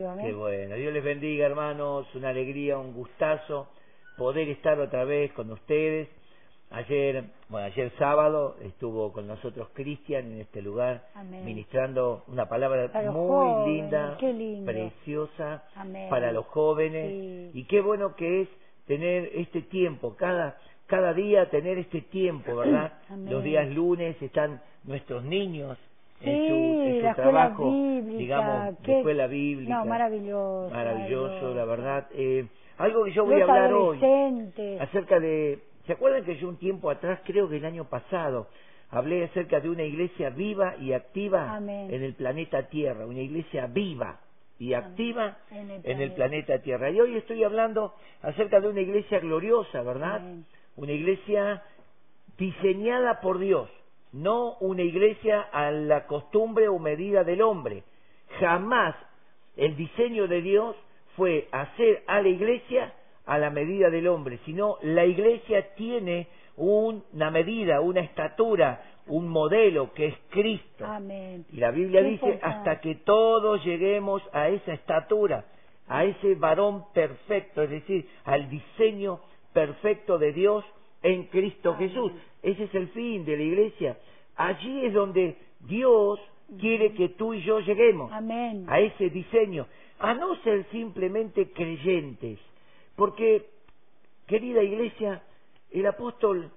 Qué bueno. Dios les bendiga, hermanos. Una alegría, un gustazo poder estar otra vez con ustedes. Ayer, bueno, ayer sábado estuvo con nosotros Cristian en este lugar, Amén. ministrando una palabra Para muy jóvenes, linda, preciosa Amén. para los jóvenes. Sí. Y qué bueno que es tener este tiempo, cada, cada día tener este tiempo, ¿verdad? Amén. Los días lunes están nuestros niños en Sí, su, en su la escuela trabajo, bíblica, digamos, qué- de escuela bíblica. No, maravilloso. Maravilloso, la verdad. Eh, algo que yo voy Los a hablar hoy acerca de... ¿Se acuerdan que yo un tiempo atrás, creo que el año pasado, hablé acerca de una iglesia viva y activa Amén. en el planeta Tierra? Una iglesia viva y activa En el en el planeta. planeta Tierra. Y hoy estoy hablando acerca de una iglesia gloriosa, ¿verdad? Amén. Una iglesia diseñada por Dios, no una iglesia a la costumbre o medida del hombre. Jamás el diseño de Dios fue hacer a la iglesia a la medida del hombre, sino la iglesia tiene una medida, una estatura, un modelo que es Cristo. Amén. Y la Biblia Qué dice, importante. hasta que todos lleguemos a esa estatura, a ese varón perfecto, es decir, al diseño perfecto de Dios en Cristo Amén. Jesús. Ese es el fin de la iglesia. Allí es donde Dios quiere que tú y yo lleguemos, Amén. a ese diseño, a no ser simplemente creyentes. Porque, querida iglesia, el apóstol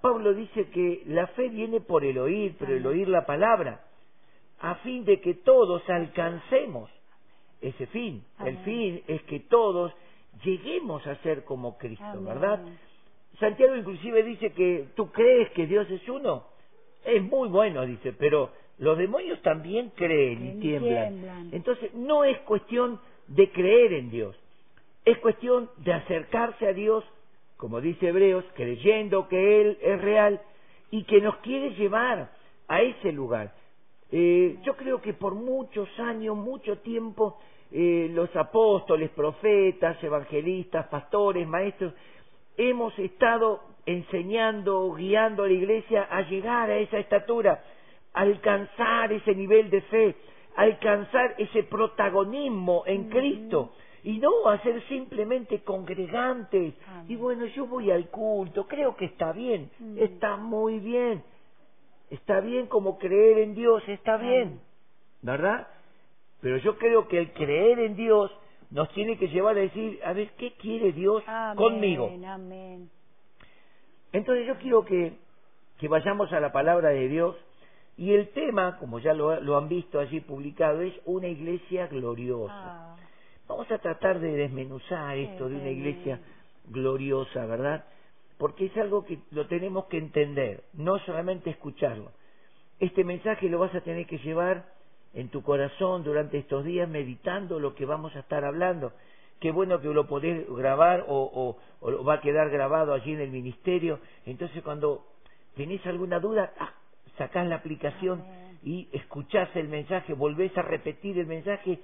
Pablo dice que la fe viene por el oír, pero el oír la palabra, a fin de que todos alcancemos ese fin. El fin es que todos lleguemos a ser como Cristo. ¿verdad? Santiago inclusive dice que tú crees que Dios es uno. Es muy bueno, dice, pero los demonios también creen y tiemblan. Entonces no es cuestión de creer en Dios, es cuestión de acercarse a Dios, como dice Hebreos, creyendo que Él es real y que nos quiere llevar a ese lugar. Eh, yo creo que por muchos años, mucho tiempo, eh, los apóstoles, profetas, evangelistas, pastores, maestros, hemos estado enseñando, guiando a la iglesia a llegar a esa estatura, a alcanzar ese nivel de fe, a alcanzar ese protagonismo en Cristo y no a ser simplemente congregantes. Y bueno, yo voy al culto, creo que está bien, Mm. está muy bien, está bien como creer en Dios, está bien. ¿verdad? Pero yo creo que el creer en Dios nos tiene que llevar a decir, a ver, ¿qué quiere Dios Amén. conmigo? Amén. Entonces yo quiero que, que vayamos a la palabra de Dios y el tema, como ya lo, lo han visto allí publicado, es una iglesia gloriosa. Ah, Vamos a tratar de desmenuzar esto de una iglesia gloriosa, ¿verdad? Porque es algo que lo tenemos que entender, no solamente escucharlo. Este mensaje lo vas a tener que llevar en tu corazón durante estos días meditando lo que vamos a estar hablando. Qué bueno que lo podés grabar o, o, o va a quedar grabado allí en el ministerio. Entonces cuando tenés alguna duda, ah, sacás la aplicación y escuchás el mensaje, volvés a repetir el mensaje,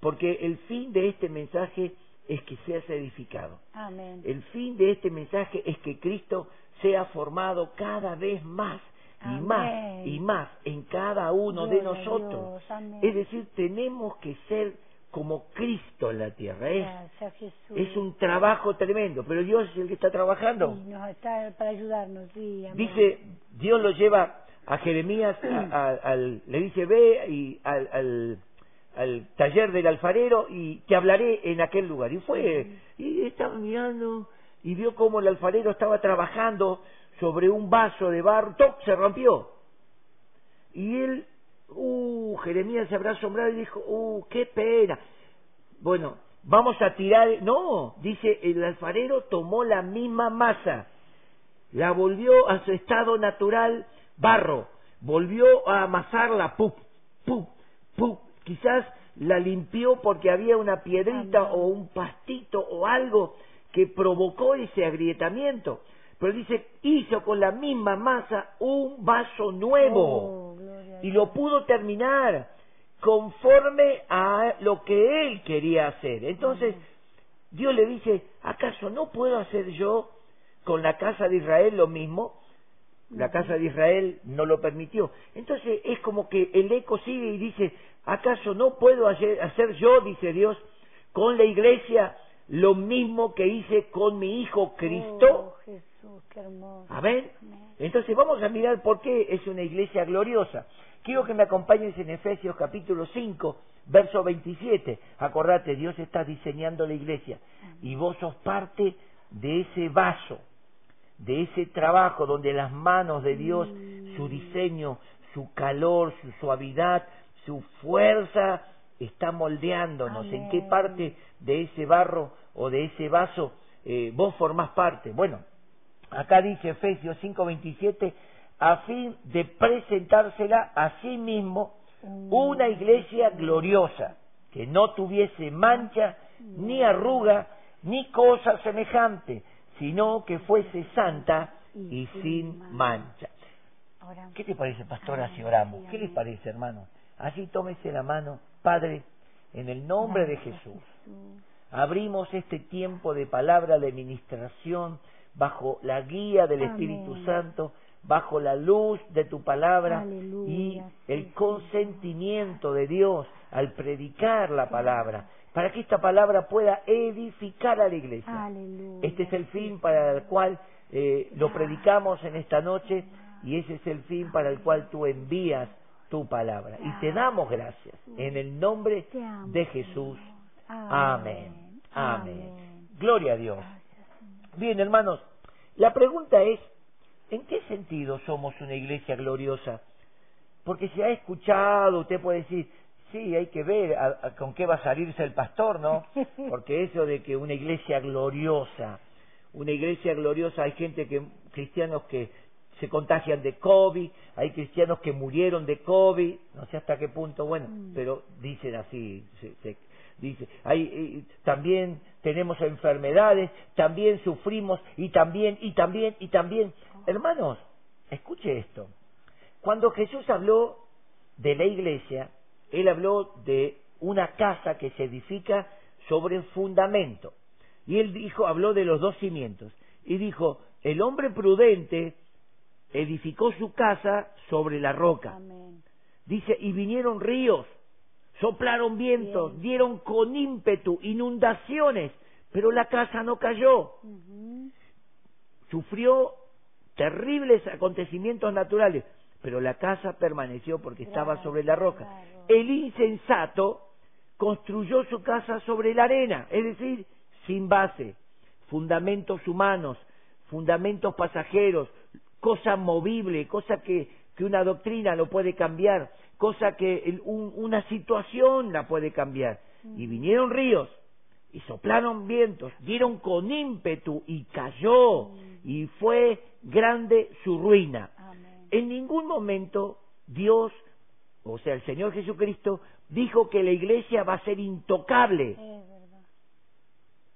porque el fin de este mensaje es que seas edificado. Amén. El fin de este mensaje es que Cristo sea formado cada vez más y Amén. más y más en cada uno de nosotros. Es decir, tenemos que ser como Cristo en la tierra. Es, Gracias, es un trabajo tremendo, pero Dios es el que está trabajando. Sí, nos está para ayudarnos, sí. Dice, Dios lo lleva a Jeremías, a- a- al, le dice, ve y al, al, al taller del alfarero y te hablaré en aquel lugar. Y fue, y estaba mirando y vio cómo el alfarero estaba trabajando sobre un vaso de barro, ¡toc! se rompió. Y él, uh, Jeremías se habrá asombrado y dijo, uh, qué pena. Bueno, vamos a tirar, no, dice, el alfarero tomó la misma masa, la volvió a su estado natural, barro, volvió a amasarla, ¡pup! ¡pup! ¡pup! Quizás la limpió porque había una piedrita o un pastito o algo que provocó ese agrietamiento. Pero dice, hizo con la misma masa un vaso nuevo Oh, y lo pudo terminar conforme a lo que él quería hacer. Entonces, Dios le dice, ¿acaso no puedo hacer yo con la casa de Israel lo mismo? la casa de Israel no lo permitió. Entonces es como que el eco sigue y dice, ¿acaso no puedo hacer, hacer yo, dice Dios, con la iglesia lo mismo que hice con mi hijo Cristo? Oh, Jesús, qué hermoso. Amén. entonces vamos a mirar por qué es una iglesia gloriosa. Quiero que me acompañes en Efesios capítulo 5, verso 27. Acordate, Dios está diseñando la iglesia y vos sos parte de ese vaso, de ese trabajo donde las manos de Dios, su diseño, su calor, su suavidad, su fuerza, está moldeándonos. ¿En qué parte de ese barro o de ese vaso eh, vos formás parte? Bueno, acá dice Efesios 5:27, a fin de presentársela a sí mismo una iglesia gloriosa, que no tuviese mancha, ni arruga, ni cosa semejante, sino que fuese santa y sin mancha. ¿Qué te parece, pastora, si oramos? ¿Qué les parece, hermano? Así tómese la mano, Padre, en el nombre de Jesús. Abrimos este tiempo de palabra de ministración bajo la guía del Amén. Espíritu Santo, bajo la luz de tu palabra Aleluya, y el consentimiento de Dios al predicar la palabra, para que esta palabra pueda edificar a la iglesia. Aleluya. Este es el fin para el cual eh, lo predicamos en esta noche y ese es el fin para el cual tú envías tu palabra. Y te damos gracias en el nombre de Jesús. Amén. Amén. Gloria a Dios. Bien, hermanos, la pregunta es, ¿en qué sentido somos una iglesia gloriosa? Porque si ha escuchado, usted puede decir, sí, hay que ver a- a- con qué va a salirse el pastor, ¿no? Porque eso de que una iglesia gloriosa, una iglesia gloriosa, hay gente que, cristianos que se contagian de COVID, hay cristianos que murieron de COVID, no sé hasta qué punto, bueno, Mm. pero dicen así, se- se- dice, hay, eh, también tenemos enfermedades, también sufrimos y también, y también, y también. Hermanos, escuche esto. Cuando Jesús habló de la iglesia, él habló de una casa que se edifica sobre fundamento. Y él dijo, habló de los dos cimientos. Y dijo, el hombre prudente edificó su casa sobre la roca. Amén. Dice, y vinieron ríos, soplaron vientos, Bien. dieron con ímpetu inundaciones, pero la casa no cayó. Sufrió terribles acontecimientos naturales, pero la casa permaneció porque estaba sobre la roca. claro. El insensato construyó su casa sobre la arena, es decir, sin base, fundamentos humanos, fundamentos pasajeros, cosa movible, cosa que, que una doctrina lo puede cambiar, cosa que el- un- una situación la puede cambiar. Y vinieron ríos, y soplaron vientos, dieron con ímpetu y cayó, y fue grande su ruina. Amén. En ningún momento Dios, o sea, el Señor Jesucristo, dijo que la iglesia va a ser intocable.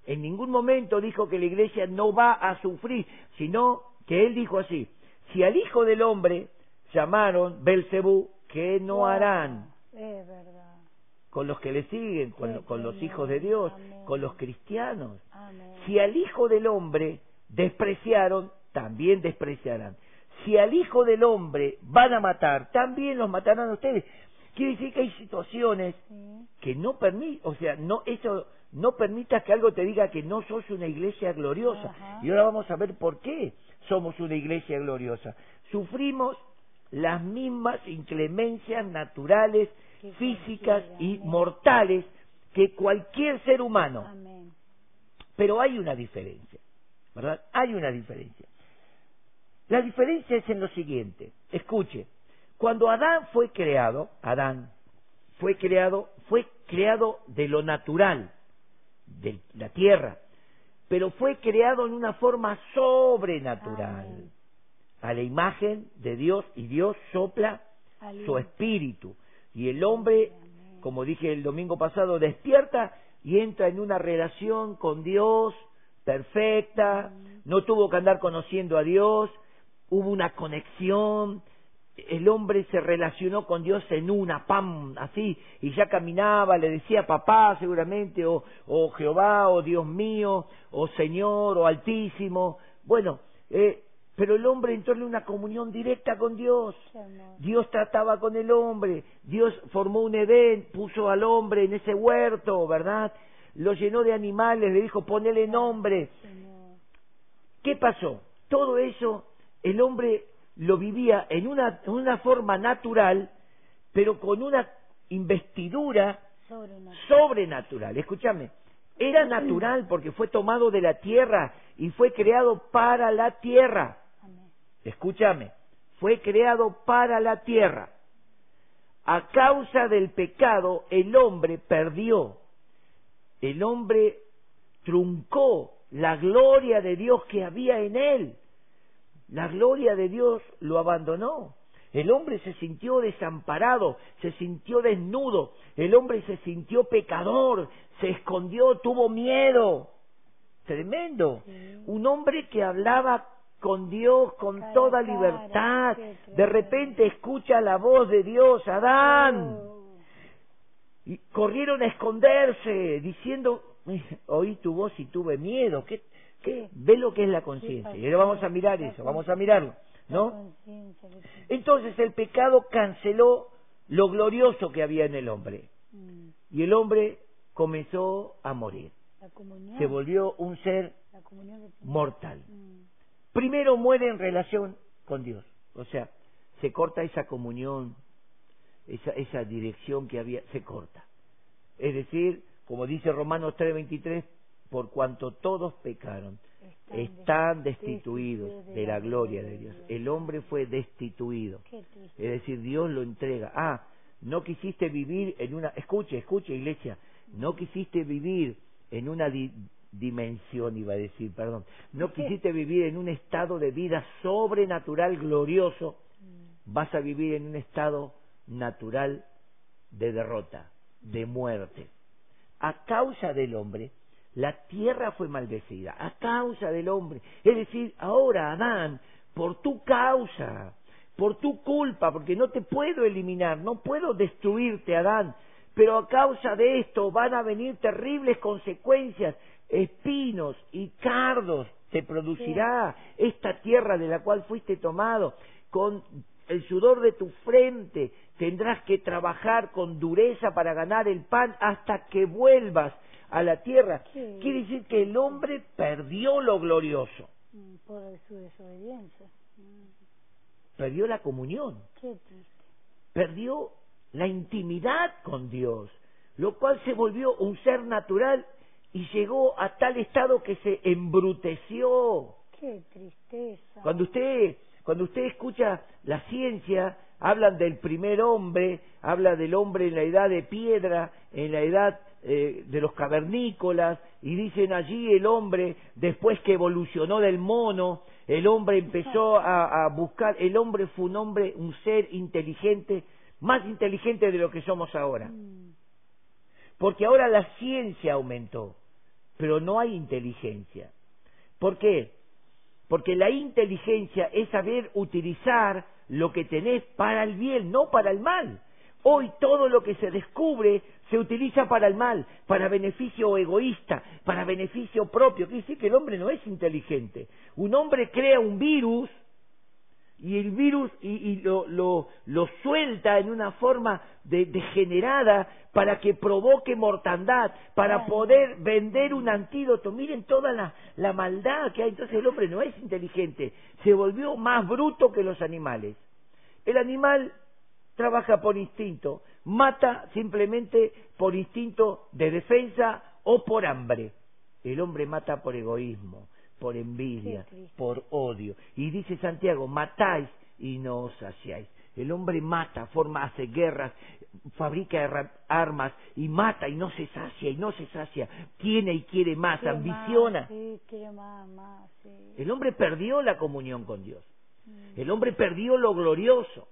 En ningún momento dijo que la iglesia no va a sufrir, sino que él dijo así, si al Hijo del Hombre llamaron Belcebú, ¿qué no Wow. harán Es verdad. con los que le siguen, con, Sí, lo- con los hijos de Dios, Amén. con los cristianos? Amén. Si al Hijo del Hombre despreciaron, también despreciarán. Si al Hijo del Hombre van a matar, también los matarán a ustedes. Quiere decir que hay situaciones Sí. que no permite, o sea, no eso no permitas que algo te diga que no sos una iglesia gloriosa. Ajá. Y ahora vamos a ver por qué somos una iglesia gloriosa. Sufrimos las mismas inclemencias naturales, Que físicas y amén. mortales que cualquier ser humano. Amén. Pero hay una diferencia, ¿verdad? Hay una diferencia. La diferencia es en lo siguiente. Escuche, cuando Adán fue creado, Adán fue creado, fue creado de lo natural, de la tierra, pero fue creado en una forma sobrenatural, Amén. A la imagen de Dios y Dios sopla su espíritu. Y el hombre, Amén. como dije el domingo pasado, despierta y entra en una relación con Dios perfecta, no tuvo que andar conociendo a Dios, hubo una conexión, el hombre se relacionó con Dios en una, pam, así, y ya caminaba, le decía papá seguramente, o, o Jehová, o Dios mío, o Señor, o Altísimo, bueno, eh, pero el hombre entró en una comunión directa con Dios. Dios trataba con el hombre, Dios formó un Edén, puso al hombre en ese huerto, ¿verdad? Lo llenó de animales, le dijo, ponele nombre. Señor. ¿Qué pasó? Todo eso el hombre lo vivía en una, en una forma natural, pero con una investidura Sobrenatural. sobrenatural. Escúchame, era natural porque fue tomado de la tierra y fue creado para la tierra. Escúchame, fue creado para la tierra. A causa del pecado, el hombre perdió. El hombre truncó la gloria de Dios que había en él. La gloria de Dios lo abandonó. El hombre se sintió desamparado, se sintió desnudo, el hombre se sintió pecador, se escondió, tuvo miedo. Tremendo. Un hombre que hablaba con Dios con toda libertad. De repente escucha la voz de Dios, Adán. Oh, Y corrieron a esconderse, diciendo, oí tu voz y tuve miedo. ¿Qué, qué? Ve lo que es la conciencia. Y ahora vamos a mirar eso, vamos a mirarlo, ¿no? Entonces el pecado canceló lo glorioso que había en el hombre. Mm, Y el hombre comenzó a morir. Se volvió un ser mortal. Primero muere en relación con Dios. O sea, se corta esa comunión, esa, esa dirección que había, se corta. Es decir, como dice Romanos 3:23, por cuanto todos pecaron, están destituidos de la gloria de Dios. El hombre fue destituido. Es decir, Dios lo entrega. Ah, no quisiste vivir en una... Escuche, escuche, iglesia. No quisiste vivir en una di- dimensión, iba a decir, perdón. No quisiste vivir en un estado de vida sobrenatural, glorioso. Mm, Vas a vivir en un estado natural de derrota, de muerte. A causa del hombre, la tierra fue maldecida. A causa del hombre. Es decir, ahora, Adán, por tu causa, por tu culpa, porque no te puedo eliminar, no puedo destruirte, Adán, pero a causa de esto van a venir terribles consecuencias, espinos y cardos te producirá esta tierra de la cual fuiste tomado, con el sudor de tu frente tendrás que trabajar con dureza para ganar el pan hasta que vuelvas a la tierra. Sí. Quiere decir que el hombre perdió lo glorioso, mm, Por su desobediencia. Mm, perdió la comunión. Qué perdió la intimidad con Dios, lo cual se volvió un ser natural y llegó a tal estado que se embruteció. Qué tristeza. Cuando usted, cuando usted escucha la ciencia, hablan del primer hombre, habla del hombre en la edad de piedra, en la edad eh, de los cavernícolas, y dicen allí el hombre, después que evolucionó del mono, el hombre empezó a, a buscar, el hombre fue un hombre, un ser inteligente, más inteligente de lo que somos ahora. Mm, Porque ahora la ciencia aumentó, pero no hay inteligencia. ¿Por qué? Porque la inteligencia es saber utilizar lo que tenés para el bien, no para el mal. Hoy todo lo que se descubre se utiliza para el mal, para beneficio egoísta, para beneficio propio. Quiere decir que el hombre no es inteligente. Un hombre crea un virus y el virus y, y lo, lo, lo suelta en una forma de- degenerada para que provoque mortandad, para poder vender un antídoto. Miren toda la, la maldad que hay. Entonces el hombre no es inteligente, se volvió más bruto que los animales. El animal trabaja por instinto, mata simplemente por instinto de defensa o por hambre. El hombre mata por egoísmo, por envidia, por odio. Y dice Santiago, matáis y no os saciáis. El hombre mata, forma, hace guerras, fabrica armas y mata y no se sacia y no se sacia. Tiene y quiere más, quiere ambiciona. Más, sí, quiere más, más, sí. El hombre perdió la comunión con Dios. Mm, El hombre perdió lo glorioso.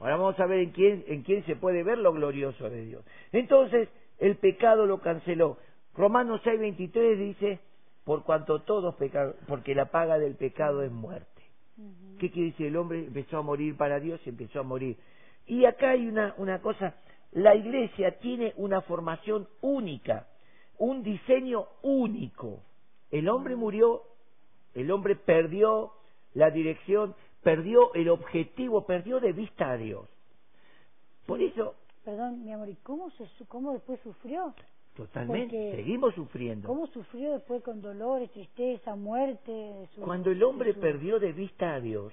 Ahora vamos a ver en quién, en quién se puede ver lo glorioso de Dios. Entonces, el pecado lo canceló. Romanos 6:23 dice, por cuanto todos pecaron, porque la paga del pecado es muerte. ¿Qué quiere decir? El hombre empezó a morir para Dios y empezó a morir. Y acá hay una, una cosa, la iglesia tiene una formación única, un diseño único. El hombre murió, el hombre perdió la dirección, perdió el objetivo, perdió de vista a Dios. Por eso, Perdón, mi amor, ¿y cómo, se, cómo después sufrió? Totalmente, Porque- seguimos sufriendo. ¿Cómo sufrió después con dolores, tristeza, muerte? su- Cuando el hombre su- perdió de vista a Dios,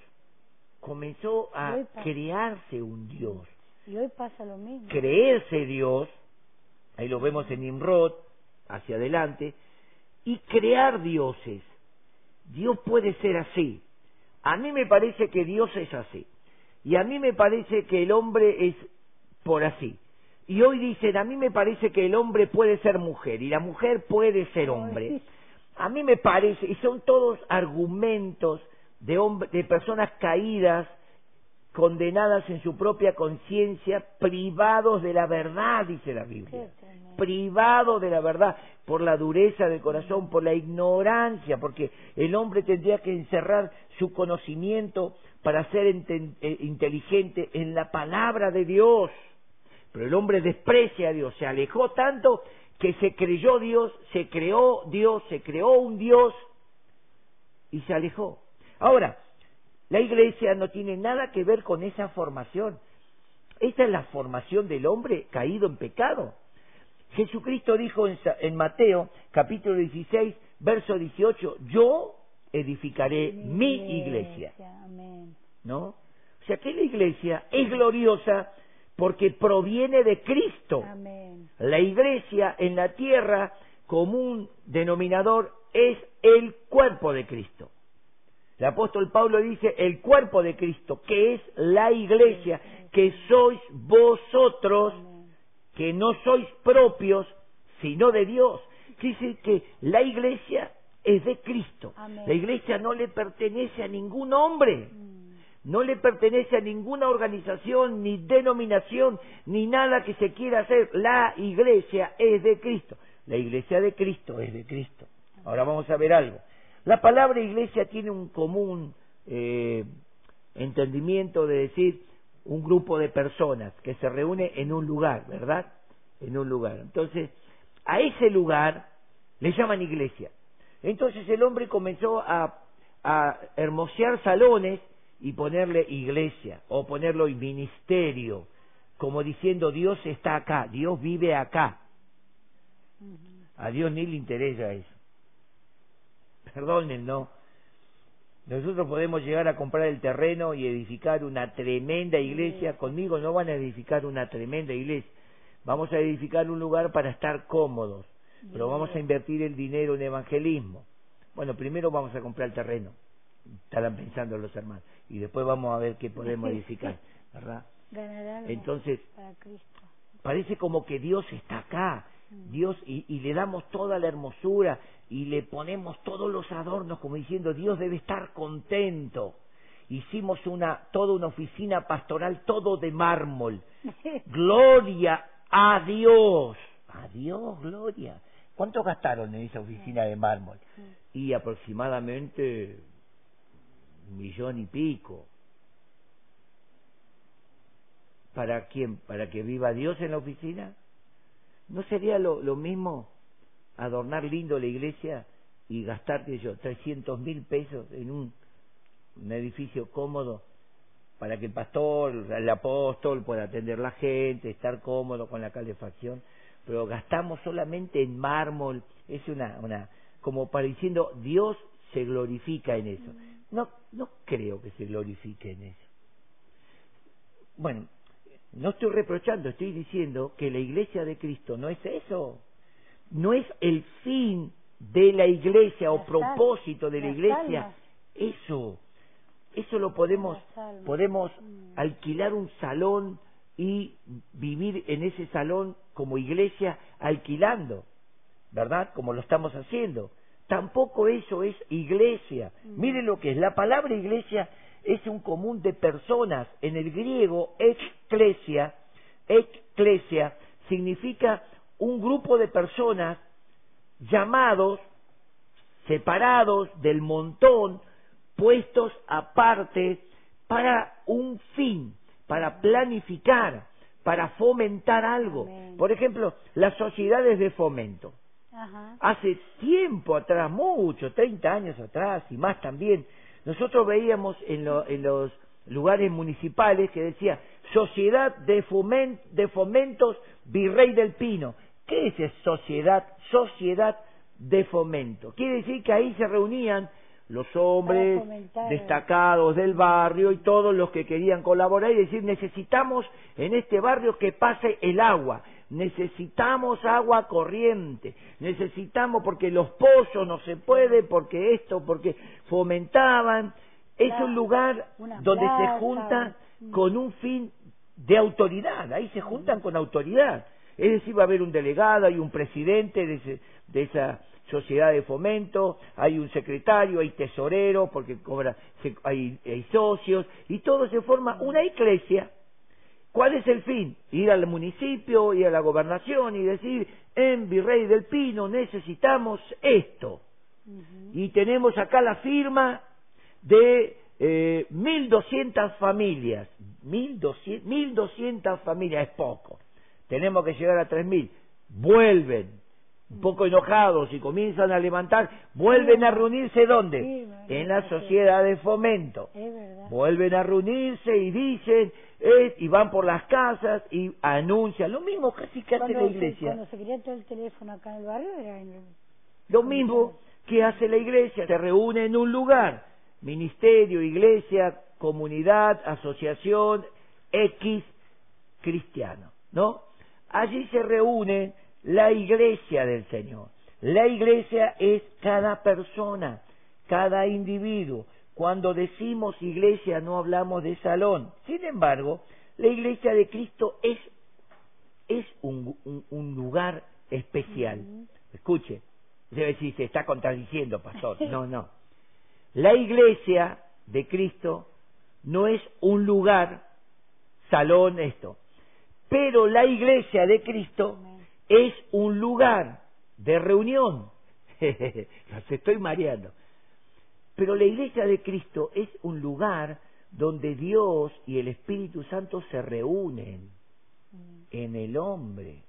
comenzó a crearse un Dios, Y hoy pasa lo mismo. creerse Dios, ahí lo vemos en Nimrod, hacia adelante, y crear dioses. Dios puede ser así. A mí me parece que Dios es así. Y a mí me parece que el hombre es por así. Y hoy dicen, a mí me parece que el hombre puede ser mujer y la mujer puede ser hombre. A mí me parece, y son todos argumentos de, hombre, de personas caídas, condenadas en su propia conciencia, privados de la verdad, dice la Biblia. Privados de la verdad, por la dureza del corazón, por la ignorancia, porque el hombre tendría que encerrar su conocimiento para ser eh, inteligente en la palabra de Dios. Pero el hombre desprecia a Dios, se alejó tanto que se creyó Dios, se creó Dios, se creó un Dios y se alejó. Ahora, la iglesia no tiene nada que ver con esa formación. Esta es la formación del hombre caído en pecado. Jesucristo dijo en, Mateo capítulo 16, verso 18, yo edificaré mi iglesia. Amén. ¿no? O sea que la iglesia es gloriosa porque proviene de Cristo. Amén. La iglesia en la tierra, común denominador, es el cuerpo de Cristo. El apóstol Pablo dice el cuerpo de Cristo, que es la iglesia, que sois vosotros, que no sois propios, sino de Dios. Dice que la iglesia es de Cristo. Amén. La iglesia no le pertenece a ningún hombre. No le pertenece a ninguna organización, ni denominación, ni nada que se quiera hacer. La iglesia es de Cristo. La iglesia de Cristo es de Cristo. Ahora vamos a ver algo. La palabra iglesia tiene un común eh, entendimiento de decir un grupo de personas que se reúne en un lugar, ¿verdad? En un lugar. Entonces, a ese lugar le llaman iglesia. Entonces el hombre comenzó a, a hermosear salones y ponerle iglesia o ponerlo en ministerio, como diciendo Dios está acá, Dios vive acá. A Dios ni le interesa eso. Perdonen, ¿no? Nosotros podemos llegar a comprar el terreno y edificar una tremenda iglesia. Conmigo no van a edificar una tremenda iglesia. Vamos a edificar un lugar para estar cómodos, pero vamos a invertir el dinero en evangelismo. Bueno, primero vamos a comprar el terreno, estarán pensando los hermanos, y después vamos a ver qué podemos edificar, ¿verdad? Entonces, para Cristo. parece como que Dios está acá, Dios, y, y le damos toda la hermosura y le ponemos todos los adornos como diciendo Dios debe estar contento. Hicimos una, toda una oficina pastoral, todo de mármol. Gloria a Dios. A Dios, gloria. ¿Cuánto gastaron en esa oficina de mármol? Y aproximadamente millón y pico. ¿Para quién? ¿Para que viva Dios en la oficina? ¿No sería lo, lo mismo adornar lindo la iglesia y gastar, sé yo, 300 mil pesos en un, un edificio cómodo para que el pastor, el apóstol pueda atender la gente, estar cómodo con la calefacción? Pero gastamos solamente en mármol, es una, una, como para diciendo, Dios se glorifica en eso. No, no creo que se glorifique en eso. Bueno, no estoy reprochando, estoy diciendo que la iglesia de Cristo no es eso. No es el fin de la iglesia o propósito de la iglesia. almas. Eso. Eso lo podemos, podemos Mm. alquilar un salón y vivir en ese salón como iglesia alquilando, ¿verdad? Como lo estamos haciendo. Tampoco eso es iglesia. Mm. Miren lo que es. La palabra iglesia es un común de personas. En el griego, ecclesia, ecclesia significa un grupo de personas llamados, separados del montón, puestos aparte para un fin, para planificar, para fomentar algo. Amén. Por ejemplo, las sociedades de fomento. Ajá. Hace tiempo atrás, mucho, 30 años atrás y más también, Nosotros veíamos en, lo- en los lugares municipales que decía Sociedad de, de Fomentos Virrey del Pino. ¿Qué es esa sociedad? Sociedad de Fomento. Quiere decir que ahí se reunían los hombres destacados del barrio y todos los que querían colaborar y decir necesitamos en este barrio que pase el agua, necesitamos agua corriente, necesitamos porque los pozos no se puede, porque esto, porque fomentaban. Es un lugar donde se junta mm. con un fin de autoridad, ahí se juntan con autoridad. Es decir, va a haber un delegado, hay un presidente de, ese- de esa sociedad de fomento, hay un secretario, hay tesorero, porque cobra, se- hay, hay socios, y todo se forma una iglesia. ¿Cuál es el fin? Ir al municipio, ir a la gobernación y decir, en Virrey del Pino necesitamos esto. Y tenemos acá la firma de eh, 1.200 familias. 1.200 1.200 familias es poco. Tenemos que llegar a 3.000. Vuelven, un poco enojados y comienzan a levantar. Vuelven a reunirse ¿dónde? Sí, En la sociedad de fomento. Es. Vuelven a reunirse y dicen, eh, y van por las casas y anuncian. Lo mismo casi que hace la iglesia. Cuando se quería todo el teléfono acá en el barrio era en el- Lo mismo que hace la iglesia, se reúne en un lugar, ministerio, iglesia, comunidad, asociación, X cristiano, ¿no? Allí se reúne la iglesia del Señor. La iglesia es cada persona, cada individuo. Cuando decimos iglesia no hablamos de salón. Sin embargo, la iglesia de Cristo es, es un, un- un lugar especial. Escuche, debe decir, se está contradiciendo, pastor. No, no. La iglesia de Cristo no es un lugar, salón, esto. Pero la iglesia de Cristo. Es un lugar de reunión. Los estoy mareando. Pero la iglesia de Cristo es un lugar donde Dios y el Espíritu Santo se reúnen Mm. en el hombre.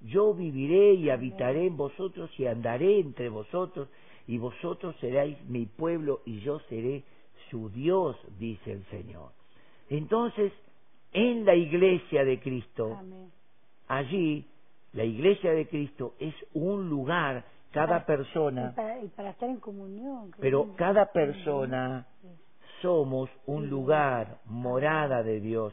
Yo viviré y habitaré en vosotros y andaré entre vosotros y vosotros seréis mi pueblo y yo seré su Dios, dice el Señor. Entonces, en la iglesia de Cristo, Amén. allí, la iglesia de Cristo es un lugar, cada Y persona, para, y para estar en comunión. pero cada persona Sí. somos un lugar, morada de Dios,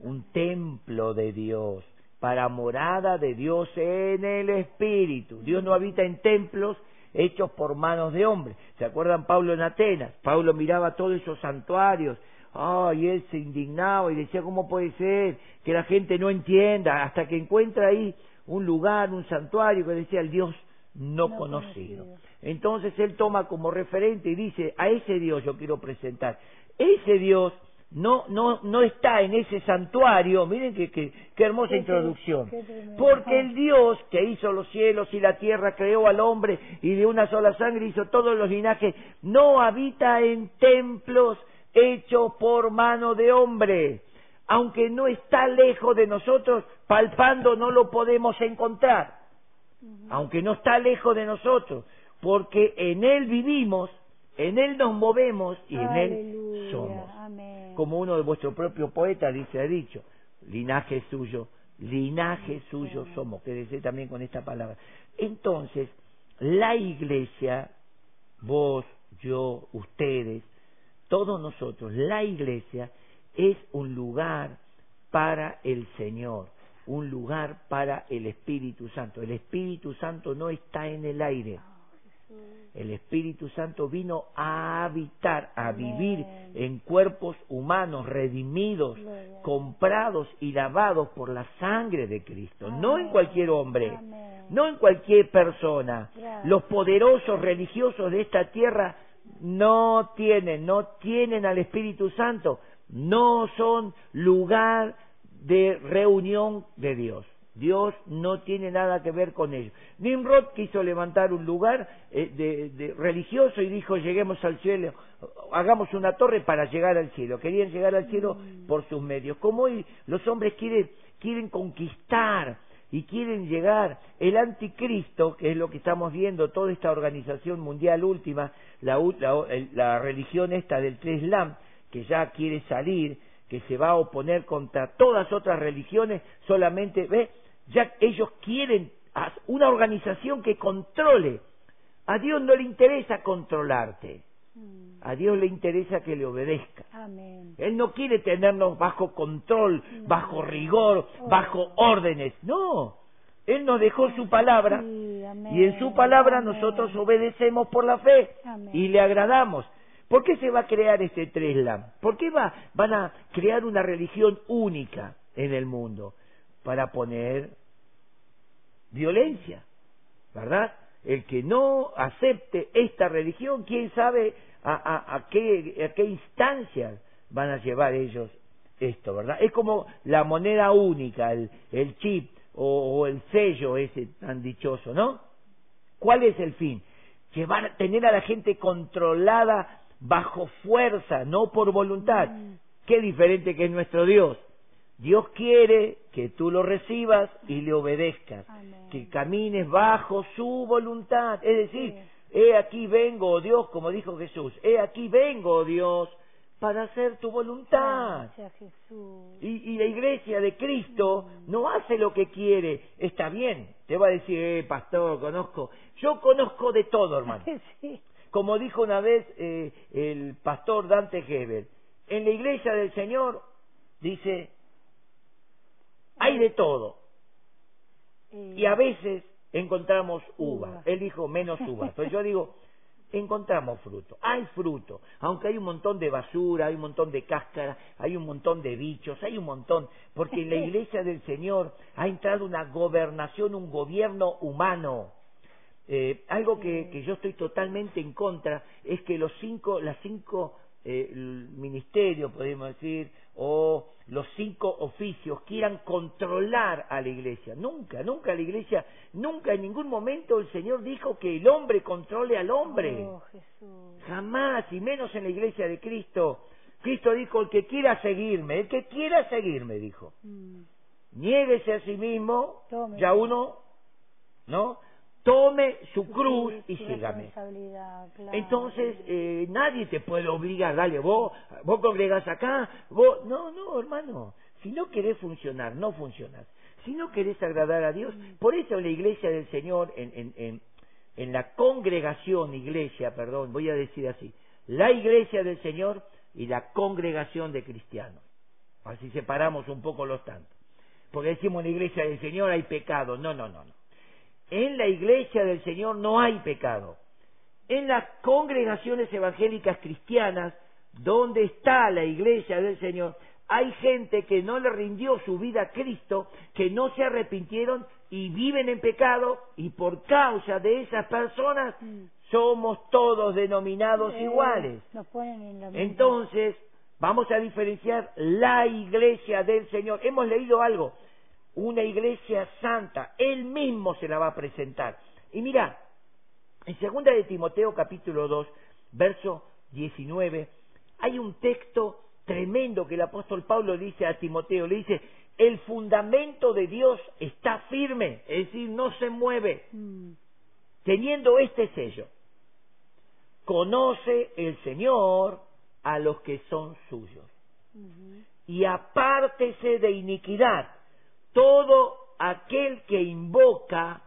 un templo de Dios, para morada de Dios en el Espíritu. Dios no habita en templos hechos por manos de hombres. ¿Se acuerdan Pablo en Atenas? Pablo miraba todos esos santuarios. Ay, él se indignaba y decía, ¿cómo puede ser que la gente no entienda? Hasta que encuentra ahí un lugar, un santuario que decía el Dios no, No conocido. conocido. Entonces él toma como referente y dice, a ese Dios yo quiero presentar. Ese Dios no, no, no está en ese santuario, miren qué, qué hermosa Qué introducción, qué porque el Dios que hizo los cielos y la tierra, creó al hombre y de una sola sangre hizo todos los linajes, no habita en templos hechos por mano de hombre. Aunque no está lejos de nosotros, palpando no lo podemos encontrar aunque no está lejos de nosotros, porque en Él vivimos, en Él nos movemos y en Él somos. Amén. Como uno de vuestros propios poetas dice, ha dicho, linaje suyo, linaje suyo somos, quédese también con esta palabra. Entonces, la iglesia, vos, yo, ustedes, todos nosotros, la iglesia es un lugar para el Señor, un lugar para el Espíritu Santo. El Espíritu Santo no está en el aire. El Espíritu Santo vino a habitar, a vivir en cuerpos humanos, redimidos, comprados y lavados por la sangre de Cristo. No en cualquier hombre, no en cualquier persona. Los poderosos religiosos de esta tierra no tienen, no tienen al Espíritu Santo, no son lugar de reunión de Dios. Dios no tiene nada que ver con ellos. Nimrod quiso levantar un lugar eh, de, de religioso y dijo, lleguemos al cielo, hagamos una torre para llegar al cielo. Querían llegar al cielo por sus medios. Como hoy los hombres quieren, quieren conquistar y quieren llegar. El anticristo, que es lo que estamos viendo, toda esta organización mundial última, la, la, religión esta del Islam, que ya quiere salir, que se va a oponer contra todas otras religiones, solamente, ve, ya ellos quieren una organización que controle. A Dios no le interesa controlarte. Mm. A Dios le interesa que le obedezca. Él no quiere tenernos bajo control, bajo rigor, oh. bajo órdenes. No. Él nos dejó su palabra y en su palabra nosotros obedecemos por la fe y le agradamos. ¿Por qué se va a crear este Treslam? ¿Por qué va, van a crear una religión única en el mundo? Para poner violencia, ¿verdad? El que no acepte esta religión, quién sabe a, qué, a qué instancias van a llevar ellos esto, ¿verdad? Es como la moneda única, el, el chip o, el sello ese tan dichoso, ¿no? ¿Cuál es el fin? Llevar, a tener a la gente controlada bajo fuerza, no por voluntad. Mm. Qué diferente que es nuestro Dios. Dios quiere que tú lo recibas y le obedezcas, que camines bajo su voluntad. Es decir, he aquí vengo, oh Dios, como dijo Jesús, he aquí vengo, oh Dios, para hacer tu voluntad. Y, y, la iglesia de Cristo mm. no hace lo que quiere. Está bien, te va a decir, eh, pastor, conozco. Yo conozco de todo, hermano. Como dijo una vez eh, el pastor Dante Hebel, en la iglesia del Señor, dice, hay de todo. Y a veces encontramos uva. Él dijo menos uva. Entonces yo digo, encontramos fruto. Hay fruto. Aunque hay un montón de basura, hay un montón de cáscara, hay un montón de bichos, hay un montón. Porque en la iglesia del Señor ha entrado una gobernación, un gobierno humano. Eh, algo que, que, yo estoy totalmente en contra es que los cinco, las cinco eh, ministerios, podemos decir, o los cinco oficios quieran controlar a la iglesia. Nunca, nunca la iglesia, nunca en ningún momento el Señor dijo que el hombre controle al hombre. Oh, Jamás, y menos en la iglesia de Cristo. Cristo dijo, el que quiera seguirme, el que quiera seguirme, dijo. Mm. Niéguese a sí mismo, ya uno, ¿no? Tome su cruz y sígame. Entonces, eh, nadie te puede obligar, dale, vos, vos congregás acá, vos, no, no, hermano, si no querés funcionar, no funcionas. Si no querés agradar a Dios, mm. por eso la iglesia del Señor, en, en, en, en la congregación, iglesia, perdón, voy a decir así, la iglesia del Señor y la congregación de cristianos. Así separamos un poco los tantos. Porque decimos en la iglesia del Señor hay pecado. No, no, no, no. En la iglesia del Señor no hay pecado. En las congregaciones evangélicas cristianas, donde está la iglesia del Señor, hay gente que no le rindió su vida a Cristo, que no se arrepintieron y viven en pecado, y por causa de esas personas mm. somos todos denominados eh, iguales. Entonces, vamos a diferenciar la iglesia del Señor. Hemos leído algo una iglesia santa, él mismo se la va a presentar. Y mira, en segunda de Timoteo capítulo 2, verso 19, hay un texto tremendo que el apóstol Pablo dice a Timoteo, le dice, el fundamento de Dios está firme, es decir, no se mueve, mm. teniendo este sello. Conoce el Señor a los que son suyos. Y apártese de iniquidad todo aquel que invoca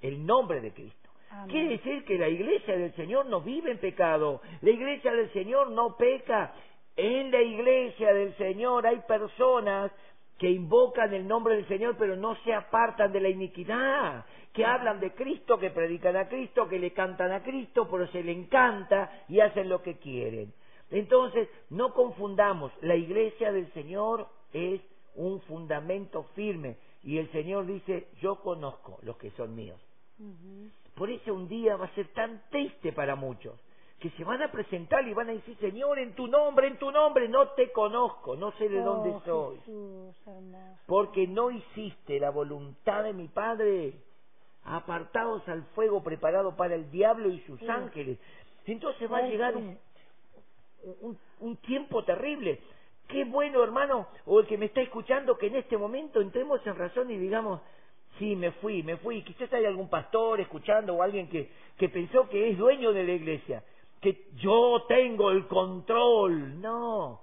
el nombre de Cristo. Quiere decir que la iglesia del Señor no vive en pecado, la iglesia del Señor no peca. En la iglesia del Señor hay personas que invocan el nombre del Señor pero no se apartan de la iniquidad, que hablan de Cristo, que predican a Cristo, que le cantan a Cristo, pero se le encanta y hacen lo que quieren. Entonces, no confundamos, la iglesia del Señor es un fundamento firme. Y el Señor dice, yo conozco los que son míos. Por eso un día va a ser tan triste para muchos, que se van a presentar y van a decir, Señor, en tu nombre, en tu nombre, no te conozco, no sé de dónde oh, soy. porque no hiciste la voluntad de mi Padre, apartados al fuego preparado para el diablo y sus ángeles. Entonces va a llegar un, un tiempo terrible. Qué bueno, hermano, o el que me está escuchando, que en este momento entremos en razón y digamos, Sí, me fui, me fui. Quizás hay algún pastor escuchando o alguien que, que pensó que es dueño de la iglesia, que yo tengo el control. No,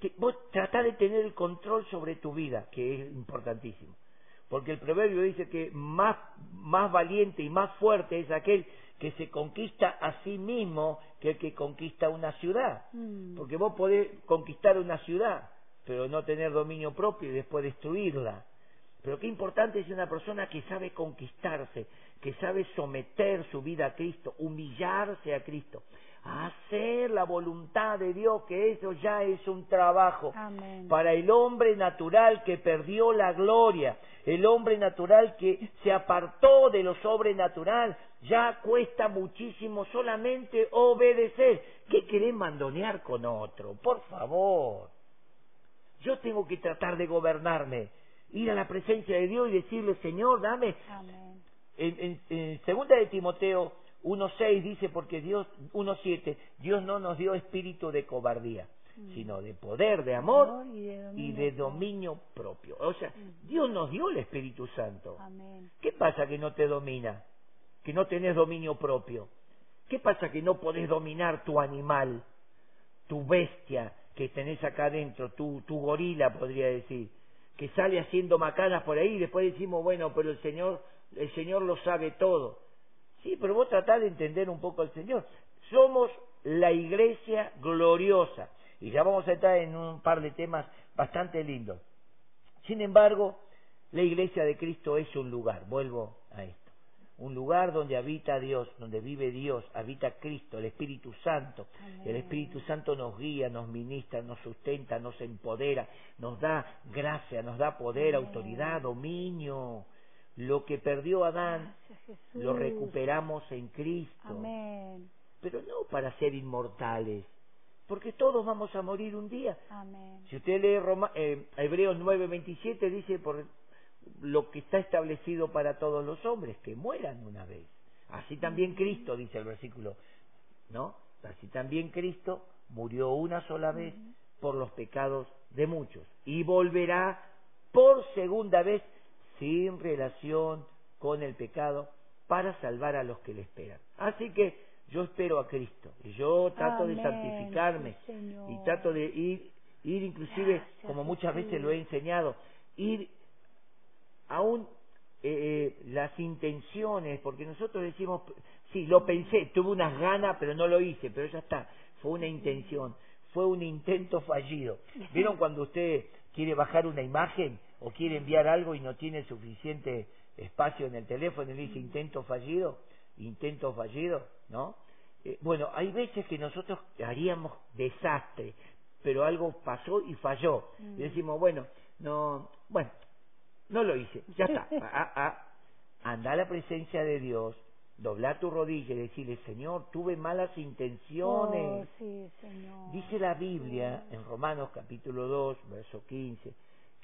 que vos tratá de tener el control sobre tu vida, que es importantísimo. Porque el proverbio dice que más, más valiente y más fuerte es aquel que se conquista a sí mismo que el que conquista una ciudad. Mm. Porque vos podés conquistar una ciudad, pero no tener dominio propio y después destruirla. Pero qué importante es una persona que sabe conquistarse, que sabe someter su vida a Cristo, humillarse a Cristo, hacer la voluntad de Dios, que eso ya es un trabajo Amén. para el hombre natural que perdió la gloria, el hombre natural que se apartó de lo sobrenatural, ya cuesta muchísimo solamente obedecer. ¿Qué querés mandonear con otro? Por favor. Yo tengo que tratar de gobernarme, ir a la presencia de Dios y decirle, Señor, dame. Amén. En, en- en segunda de Timoteo 1.6 dice, porque Dios, 1.7, Dios no nos dio espíritu de cobardía, sino de poder, de amor Amor y de y dominio de propio. dominio propio. O sea, Dios nos dio el Espíritu Santo. Amén. ¿Qué pasa que no te domina? Que no tenés dominio propio. ¿Qué pasa que no podés dominar tu animal, tu bestia que tenés acá adentro, tu, tu gorila, podría decir, que sale haciendo macanas por ahí y después decimos, bueno, pero el Señor, el Señor lo sabe todo. Sí, pero vos tratás de entender un poco al Señor. Somos la iglesia gloriosa. Y ya vamos a entrar en un par de temas bastante lindos. Sin embargo, la iglesia de Cristo es un lugar, vuelvo a esto, un lugar donde habita Dios, donde vive Dios, habita Cristo, el Espíritu Santo. El Espíritu Santo nos guía, nos ministra, nos sustenta, nos empodera, nos da gracia, nos da poder, Amén. autoridad, dominio. Lo que perdió Adán Gracias, lo recuperamos en Cristo, Amén. pero no para ser inmortales, porque todos vamos a morir un día. Amén. Si usted lee Roma, eh, Hebreos 9:27 dice por lo que está establecido para todos los hombres, que mueran una vez. Así también Cristo, dice el versículo, ¿no? Así también Cristo murió una sola vez por los pecados de muchos y volverá por segunda vez sin relación con el pecado para salvar a los que le esperan. Así que yo espero a Cristo y yo trato de santificarme Señor. y trato de ir, ir inclusive, Gracias, como muchas veces lo he enseñado, ir aún eh, las intenciones, porque nosotros decimos, sí, lo pensé, tuve unas ganas, pero no lo hice, pero ya está, fue una intención, fue un intento fallido. ¿Vieron cuando usted quiere bajar una imagen o quiere enviar algo y no tiene suficiente espacio en el teléfono y dice intento fallido? Intento fallido, ¿no? Eh, bueno, hay veces que nosotros haríamos desastre, pero algo pasó y falló. Y decimos, bueno, no, bueno, no lo hice, ya está. Ah, ah, anda a la presencia de Dios, dobla tu rodilla y decirle, Señor, tuve malas intenciones. Oh, sí, Señor. Dice la Biblia en Romanos capítulo 2, verso 15,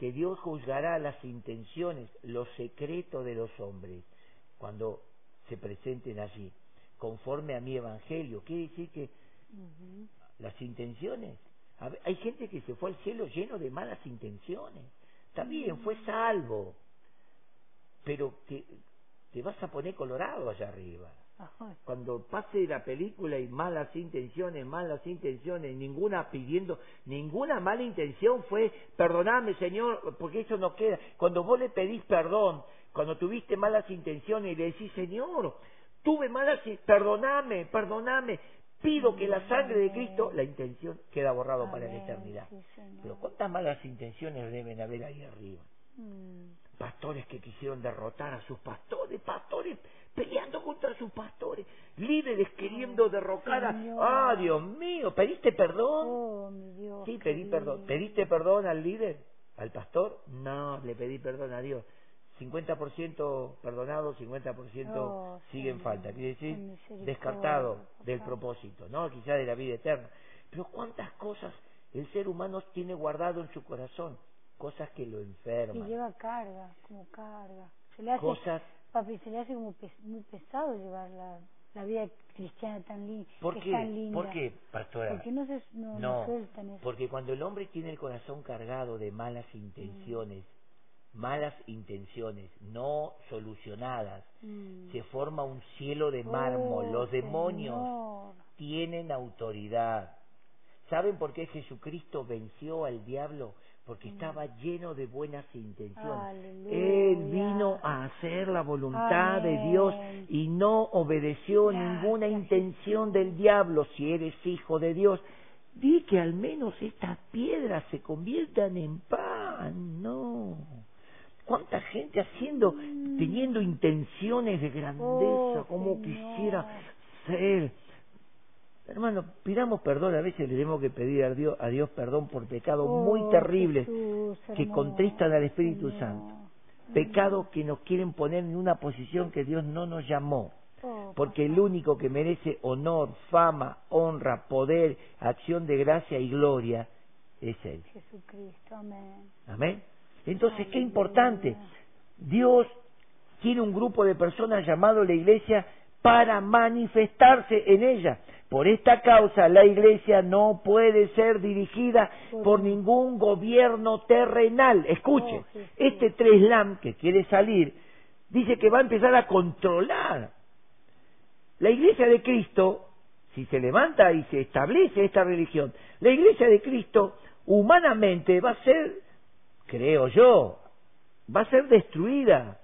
que Dios juzgará las intenciones, los secretos de los hombres, cuando se presenten allí, conforme a mi evangelio. Quiere decir que las intenciones. Ver, hay gente que se fue al cielo lleno de malas intenciones. Bien, fue salvo, pero te, te vas a poner colorado allá arriba. Ajá. Cuando pase la película y malas intenciones, malas intenciones, ninguna pidiendo, ninguna mala intención fue, perdoname Señor, porque eso no queda. Cuando vos le pedís perdón, cuando tuviste malas intenciones y le decís, Señor, tuve malas, perdoname, perdoname, pido que la sangre de Cristo, la intención queda borrado para la eternidad. sí. Pero ¿cuántas malas intenciones deben haber ahí arriba? Mm. pastores que quisieron derrotar a sus pastores, pastores peleando contra sus pastores, líderes queriendo derrocar a... ¡Ah, Dios mío! ¿Pediste perdón? Oh, mi Dios. Sí, pedí perdón. ¿Pediste perdón al líder? ¿Al pastor? No, le pedí perdón a Dios. 50% perdonado, 50% Oh, sigue en falta. Quiere decir, descartado del propósito, ¿no? Quizá de la vida eterna. Pero cuántas cosas el ser humano tiene guardado en su corazón, cosas que lo Y enferman. lleva carga, como carga. Se le hace, Cosas papi, se le hace como pes- muy pesado llevar la, la vida cristiana tan, li ¿Por qué? tan linda. ¿Por qué, pastora? Porque no se no, no No, sueltan eso. porque cuando el hombre tiene el corazón cargado de malas intenciones, malas intenciones no solucionadas, Mm. se forma un cielo de mármol. Oh, Los demonios Señor. tienen autoridad. ¿Saben por qué Jesucristo venció al diablo? Porque estaba lleno de buenas intenciones. Mm. Aleluya. Él vino a hacer la voluntad de Dios y no obedeció Gracias, ninguna intención del diablo. Si eres hijo de Dios, di que al menos estas piedras se conviertan en pan. No. ¿Cuánta gente haciendo, teniendo intenciones de grandeza, Oh, como Señor. quisiera ser? Hermano, pidamos perdón, a veces le tenemos que pedir a Dios, a Dios perdón por pecados muy Oh, terribles Jesús, que contristan al Espíritu Señor. Santo. Pecados que nos quieren poner en una posición que Dios no nos llamó. Oh, Porque el único que merece honor, fama, honra, poder, acción de gracia y gloria es Él. Jesucristo, amén. Amén. Entonces, qué importante. Dios tiene un grupo de personas llamado la iglesia para manifestarse en ella. Por esta causa la iglesia no puede ser dirigida Por- ningún gobierno terrenal. Escuche, Oh, este Treslam que quiere salir dice que va a empezar a controlar. La iglesia de Cristo, si se levanta y se establece esta religión, la iglesia de Cristo humanamente va a ser, creo yo, va a ser destruida.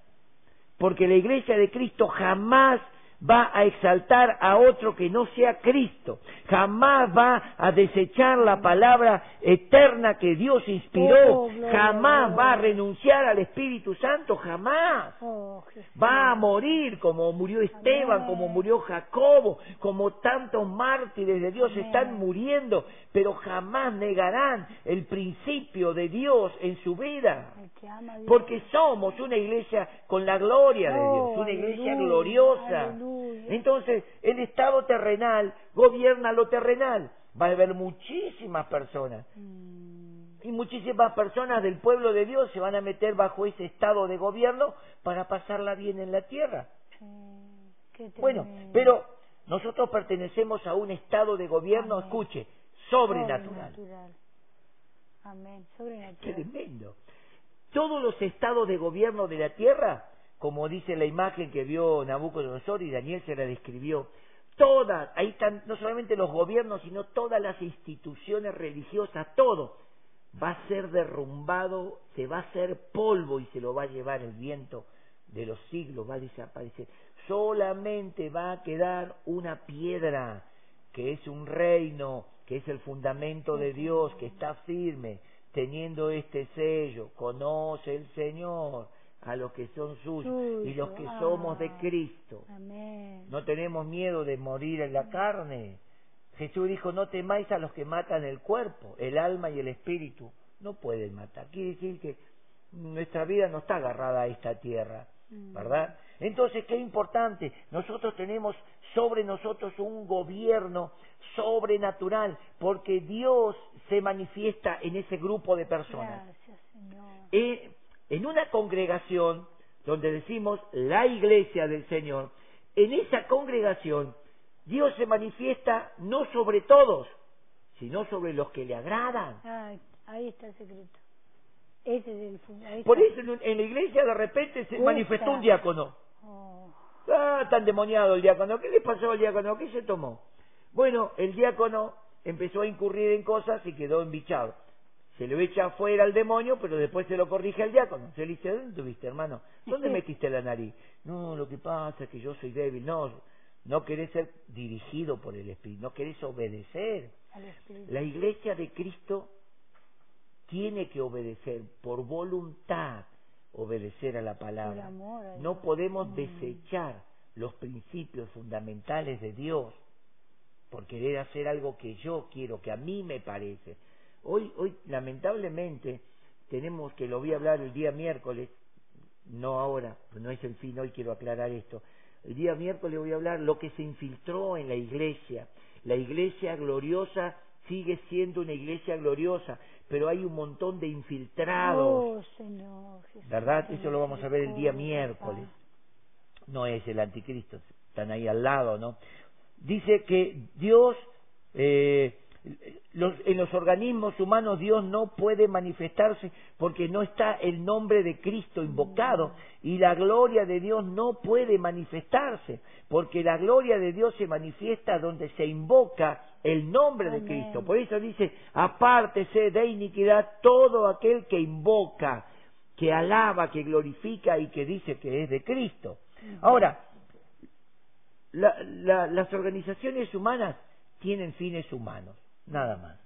Porque la iglesia de Cristo jamás va a exaltar a otro que no sea Cristo. Jamás va a desechar la palabra eterna que Dios inspiró. Oh, jamás va a renunciar al Espíritu Santo. Jamás. Oh. Va a morir como murió Esteban, como murió Jacobo, como tantos mártires de Dios están muriendo, pero jamás negarán el principio de Dios en su vida. Porque somos una iglesia con la gloria de Dios, Oh, una iglesia aleluya, gloriosa. Entonces, el estado terrenal gobierna lo terrenal. Va a haber muchísimas personas Mm, y muchísimas personas del pueblo de Dios se van a meter bajo ese estado de gobierno para pasarla bien en la tierra. Bueno, pero nosotros pertenecemos a un estado de gobierno, Amén. escuche, sobrenatural. Sobrenatural. Amén, sobrenatural. Tremendo. Todos los estados de gobierno de la tierra, como dice la imagen que vio Nabucodonosor y Daniel se la describió, todas, ahí están no solamente los gobiernos, sino todas las instituciones religiosas, todo va a ser derrumbado, se va a hacer polvo y se lo va a llevar el viento de los siglos, va a desaparecer. Solamente va a quedar una piedra, que es un reino, que es el fundamento de Dios, que está firme, teniendo este sello, conoce el Señor a los que son suyos y los que somos de ah. Cristo. Amén. No tenemos miedo de morir en la carne. Jesús dijo, no temáis a los que matan el cuerpo, el alma y el espíritu. No pueden matar. Quiere decir que nuestra vida no está agarrada a esta tierra, Mm. ¿verdad? Entonces, qué importante, nosotros tenemos sobre nosotros un gobierno sobrenatural, porque Dios se manifiesta en ese grupo de personas. Gracias, Señor. Eh, en una congregación donde decimos la iglesia del Señor, en esa congregación Dios se manifiesta no sobre todos, sino sobre los que le agradan. Ah, ahí está el secreto. Ese es el fun- ahí Por eso en, en la iglesia de repente se manifestó un diácono. Oh, Ah, tan demoniado el diácono. ¿Qué le pasó al diácono? ¿Qué se tomó? Bueno, el diácono empezó a incurrir en cosas y quedó embichado. Se lo echa afuera al demonio, pero después se lo corrige al diácono. Se le dice, ¿dónde tuviste, hermano? ¿Dónde metiste la nariz? No, lo que pasa es que yo soy débil. No, no querés ser dirigido por el Espíritu, no querés obedecer. La iglesia de Cristo tiene que obedecer por voluntad, obedecer a la palabra. No podemos desechar los principios fundamentales de Dios por querer hacer algo que yo quiero, que a mí me parece. Hoy, hoy lamentablemente, tenemos que lo voy a hablar el día miércoles, no ahora, no es el fin, hoy quiero aclarar esto. El día miércoles voy a hablar lo que se infiltró en la iglesia. La iglesia gloriosa sigue siendo una iglesia gloriosa, pero hay un montón de infiltrados. Oh, Señor Jesús. ¿Verdad? Eso lo vamos a ver el día miércoles. No es el anticristo, están ahí al lado, ¿no? Dice que Dios, eh, los, en los organismos humanos Dios no puede manifestarse porque no está el nombre de Cristo invocado. Y la gloria de Dios no puede manifestarse porque la gloria de Dios se manifiesta donde se invoca el nombre de Cristo. Por eso dice, apártese de iniquidad todo aquel que invoca, que alaba, que glorifica y que dice que es de Cristo. Ahora, las organizaciones humanas tienen fines humanos nada más.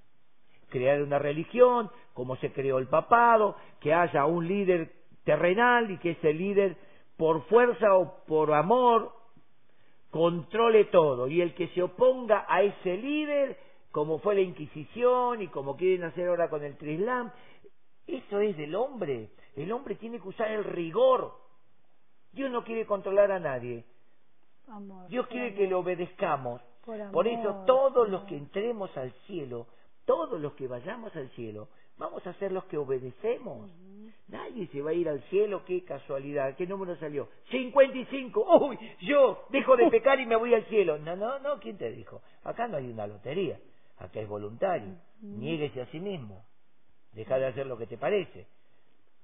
Crear una religión, como se creó el papado, que haya un líder terrenal y que ese líder, por fuerza o por amor, controle todo. Y el que se oponga a ese líder, como fue la Inquisición y como quieren hacer ahora con el Trislam, eso es del hombre. El hombre tiene que usar el rigor. Dios no quiere controlar a nadie. Dios quiere que le obedezcamos. Por, eso todos los que entremos al cielo, todos los que vayamos al cielo, vamos a ser los que obedecemos. Nadie se va a ir al cielo, qué casualidad, qué número salió. 55, uy, yo dejo de pecar y me voy al cielo. No, no, no, ¿quién te dijo? Acá no hay una lotería, acá es voluntario. Niéguese a sí mismo, deja de hacer lo que te parece.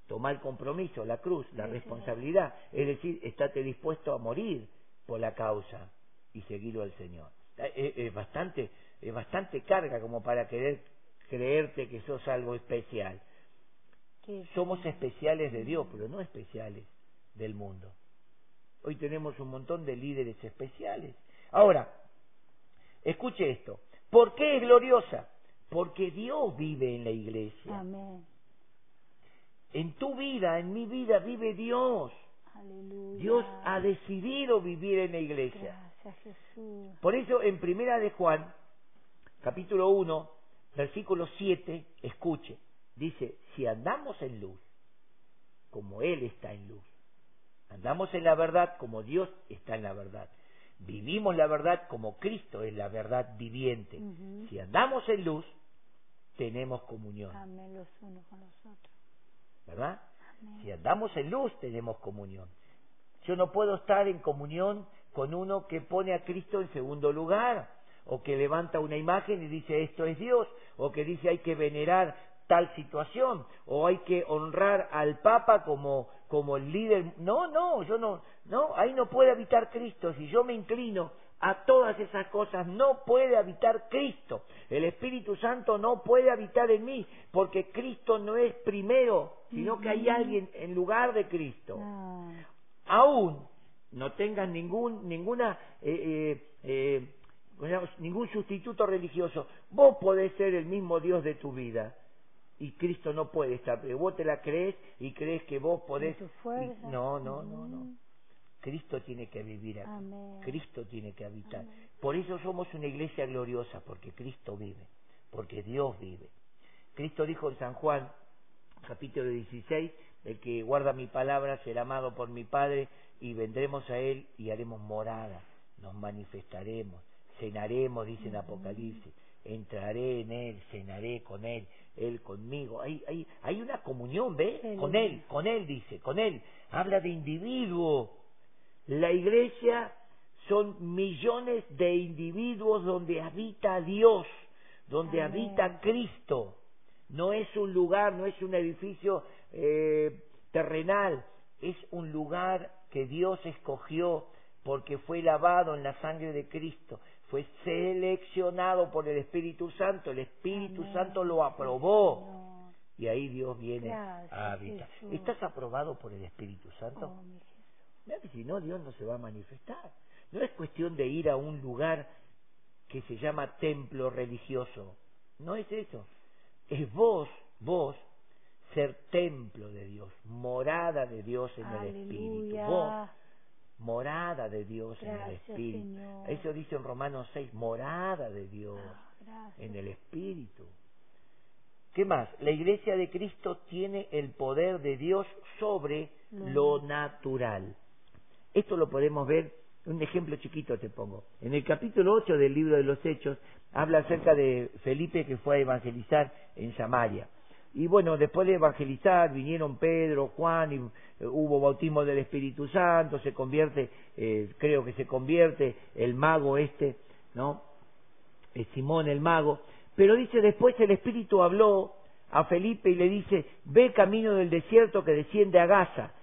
Toma el compromiso, la cruz, la responsabilidad, es decir, estate dispuesto a morir por la causa y seguirlo al Señor es, bastante, es bastante carga como para querer creerte que sos algo especial. Somos especiales de Dios, pero no especiales del mundo. Hoy tenemos un montón de líderes especiales. Ahora, escuche esto. ¿Por qué es gloriosa? Porque Dios vive en la iglesia. En tu vida, en mi vida, vive Dios. Dios ha decidido vivir en la iglesia. Por eso en Primera de Juan, capítulo 1, versículo 7, escuche, dice, si andamos en luz, como Él está en luz, andamos en la verdad como Dios está en la verdad, vivimos la verdad como Cristo es la verdad viviente, si andamos en luz, tenemos comunión. los unos con los otros. ¿Verdad? Si andamos en luz, tenemos comunión. Yo no puedo estar en comunión con uno que pone a Cristo en segundo lugar, o que levanta una imagen y dice esto es Dios, o que dice hay que venerar tal situación, o hay que honrar al Papa como, como el líder. No, no, yo no, no, ahí no puede habitar Cristo. Si yo me inclino a todas esas cosas, no puede habitar Cristo. El Espíritu Santo no puede habitar en mí, porque Cristo no es primero, sino que hay alguien en lugar de Cristo. Ah. Aún no tengas ningún, ninguna, eh, eh, eh, ningún sustituto religioso. Vos podés ser el mismo Dios de tu vida. Y Cristo no puede estar, pero vos te la crees y crees que vos podés. no, no, no, no. Cristo tiene que vivir aquí. Cristo tiene que habitar. Por eso somos una iglesia gloriosa, porque Cristo vive, porque Dios vive. Cristo dijo en San Juan, capítulo 16, el que guarda mi palabra será amado por mi Padre y vendremos a Él y haremos morada, nos manifestaremos, cenaremos, dice en Apocalipsis, entraré en Él, cenaré con Él, Él conmigo. Hay, hay, hay una comunión, ¿ve? Con Él, con Él, dice, con Él. Habla de individuo. La iglesia son millones de individuos donde habita Dios, donde habita Cristo. No es un lugar, no es un edificio eh, terrenal, es un lugar que Dios escogió porque fue lavado en la sangre de Cristo, fue seleccionado por el Espíritu Santo, el Espíritu Santo lo aprobó y ahí Dios viene a habitar. ¿Estás aprobado por el Espíritu Santo? Oh, si no, Dios no se va a manifestar. No es cuestión de ir a un lugar que se llama templo religioso. No es eso. Es vos, vos, ser templo de Dios, morada de Dios en el Espíritu. Vos, morada de Dios en el Espíritu. Eso dice en Romanos 6, morada de Dios ah, en el Espíritu. ¿Qué más? La iglesia de Cristo tiene el poder de Dios sobre lo natural. Esto lo podemos ver, un ejemplo chiquito te pongo. En el capítulo 8 del libro de los Hechos habla acerca de Felipe que fue a evangelizar en Samaria. Y bueno, después de evangelizar, vinieron Pedro, Juan, y eh, hubo bautismo del Espíritu Santo, se convierte, eh, creo que se convierte el mago este, ¿no? Simón el mago. Pero dice, después el Espíritu habló a Felipe y le dice, ve camino del desierto que desciende a Gaza.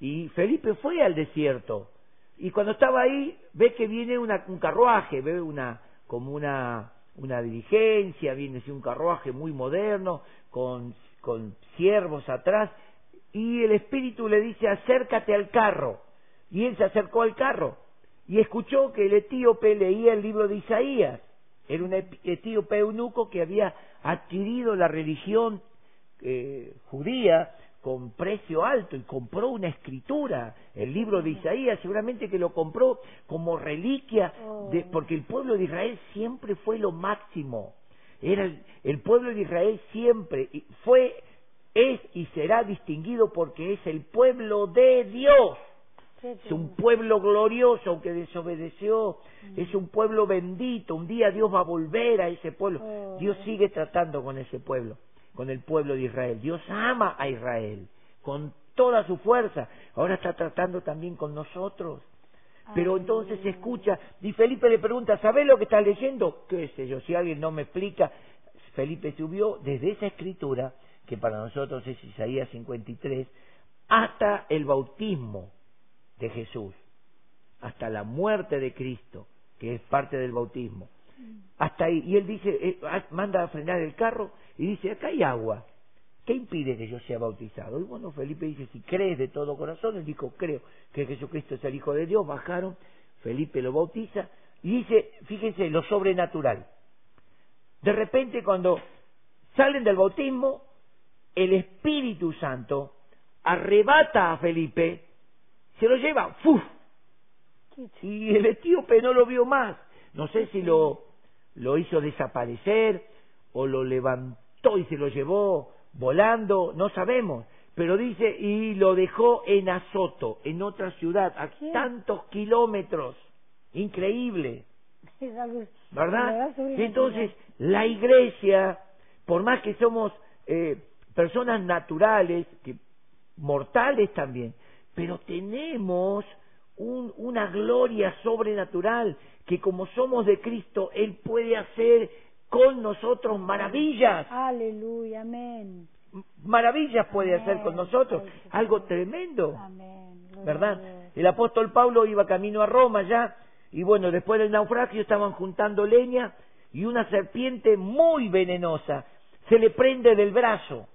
Y Felipe fue al desierto. Y cuando estaba ahí, ve que viene una, un carruaje, ve una, como una, una diligencia, viene un carruaje muy moderno, con, con siervos atrás, y el Espíritu le dice, acércate al carro. Y él se acercó al carro y escuchó que el etíope leía el libro de Isaías. Era un etíope eunuco que había adquirido la religión eh, judía con precio alto y compró una escritura, el libro de Isaías, seguramente que lo compró como reliquia, de, oh. porque el pueblo de Israel siempre fue lo máximo. Era el, el pueblo de Israel siempre fue, es y será distinguido porque es el pueblo de Dios. Es un pueblo glorioso aunque desobedeció. Mm. Es un pueblo bendito. Un día Dios va a volver a ese pueblo. Oh. Dios sigue tratando con ese pueblo, con el pueblo de Israel. Dios ama a Israel con toda su fuerza. Ahora está tratando también con nosotros. Pero entonces se escucha y Felipe le pregunta, ¿sabes lo que estás leyendo? ¿Qué sé yo? Si alguien no me explica, Felipe subió desde esa escritura, que para nosotros es Isaías 53, hasta el bautismo de Jesús, hasta la muerte de Cristo, que es parte del bautismo. Hasta ahí. Y él dice, eh, ah, manda a frenar el carro y dice, acá hay agua. ¿Qué impide que yo sea bautizado? Y bueno, Felipe dice, si crees de todo corazón, él dijo, creo que Jesucristo es el Hijo de Dios, bajaron, Felipe lo bautiza, y dice, fíjense, lo sobrenatural. De repente cuando salen del bautismo, el Espíritu Santo arrebata a Felipe se lo lleva, ¡fuf! Y el etíope no lo vio más. No sé si lo, lo hizo desaparecer o lo levantó y se lo llevó volando, no sabemos. Pero dice, y lo dejó en Azoto, en otra ciudad, a tantos kilómetros. Increíble. ¿Verdad? Entonces, la iglesia, por más que somos eh, personas naturales, que, mortales también, pero tenemos una gloria sobrenatural que como somos de Cristo, Él puede hacer con nosotros maravillas. Aleluya, amén. Maravillas puede hacer con nosotros, algo tremendo. ¿Verdad? El apóstol Pablo iba camino a Roma ya, y bueno, después del naufragio estaban juntando leña y una serpiente muy venenosa se le prende del brazo,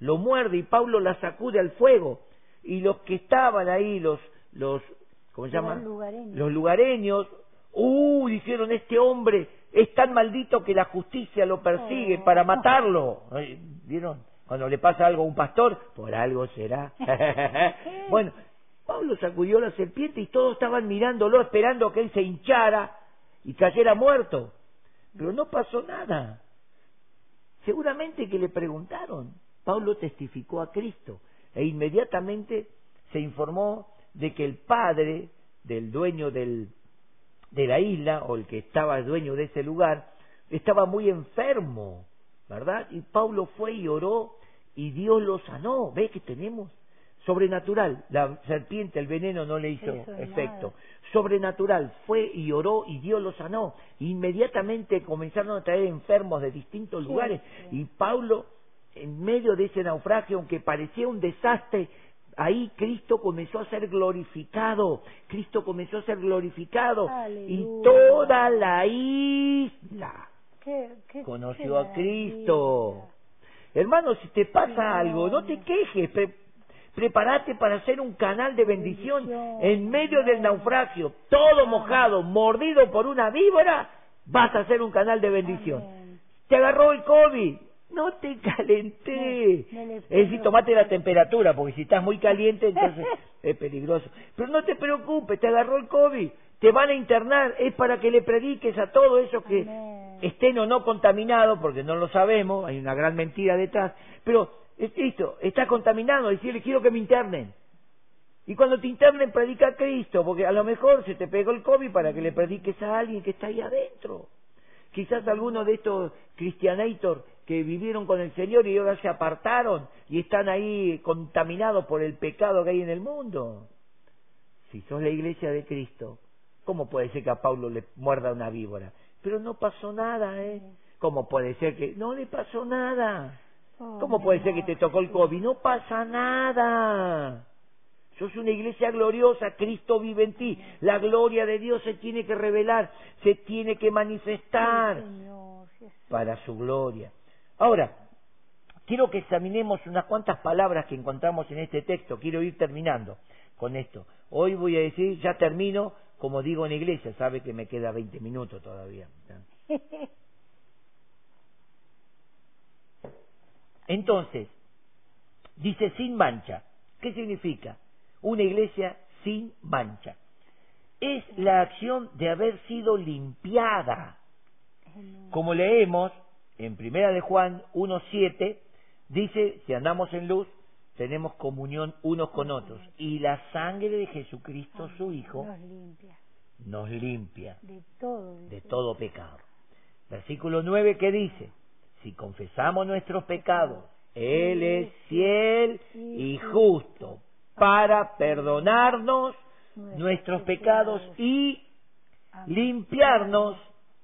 lo muerde y Pablo la sacude al fuego y los que estaban ahí, los, los, ¿cómo se llama? Lugareños. Los lugareños, uh, dijeron, este hombre es tan maldito que la justicia lo persigue oh. para matarlo. ¿Vieron? Cuando le pasa algo a un pastor, por algo será. bueno, Pablo sacudió la serpiente y todos estaban mirándolo, esperando que él se hinchara y cayera muerto. Pero no pasó nada. Seguramente que le preguntaron. Pablo testificó a Cristo e inmediatamente se informó de que el padre del dueño del, de la isla, o el que estaba dueño de ese lugar, estaba muy enfermo, ¿verdad? Y Pablo fue y oró y Dios lo sanó. ¿Ve que tenemos? Sobrenatural, la serpiente, el veneno no le hizo efecto. Sobrenatural, fue y oró y Dios lo sanó. Inmediatamente comenzaron a traer enfermos de distintos lugares y Pablo en medio de ese naufragio, aunque parecía un desastre, ahí Cristo comenzó a ser glorificado, Cristo comenzó a ser glorificado. Y toda la isla conoció a Cristo. Hermano, si te pasa algo, no te quejes, prepárate para hacer un canal de bendición, en medio del naufragio, todo mojado, mordido por una víbora, vas a hacer un canal de bendición. Te agarró el COVID, no te calenté. es decir, tomate la temperatura, porque si estás muy caliente, entonces es peligroso. Pero no te preocupes, te agarró el COVID, te van a internar, es para que le prediques a todos esos que estén o no contaminados, porque no lo sabemos, hay una gran mentira detrás, pero listo, está contaminado, decirle quiero que me internen. Y cuando te internen, predica a Cristo, porque a lo mejor se te pegó el COVID para que le prediques a alguien que está ahí adentro. Quizás alguno de estos cristianator que vivieron con el Señor y ahora se apartaron y están ahí contaminados por el pecado que hay en el mundo. Si sos la iglesia de Cristo, ¿cómo puede ser que a Pablo le muerda una víbora? Pero no pasó nada, ¿eh? ¿Cómo puede ser que no le pasó nada? ¿Cómo puede ser que te tocó el. COVID? No pasa nada. Sos una iglesia gloriosa, Cristo vive en ti. La gloria de Dios se tiene que revelar, se tiene que manifestar para su gloria. Ahora, quiero que examinemos unas cuantas palabras que encontramos en este texto. Quiero ir terminando con esto. Hoy voy a decir, ya termino, como digo en iglesia, sabe que me queda 20 minutos todavía. Entonces, dice sin mancha. ¿Qué significa? Una iglesia sin mancha. Es la acción de haber sido limpiada. Como leemos en Primera de Juan 1.7, dice, si andamos en luz, tenemos comunión unos con otros. Y la sangre de Jesucristo, su Hijo, Nos limpia nos limpia de todo. de dice. todo pecado. Versículo 9 que dice, si confesamos nuestros pecados, Él es fiel y justo para perdonarnos nuestros pecados y limpiarnos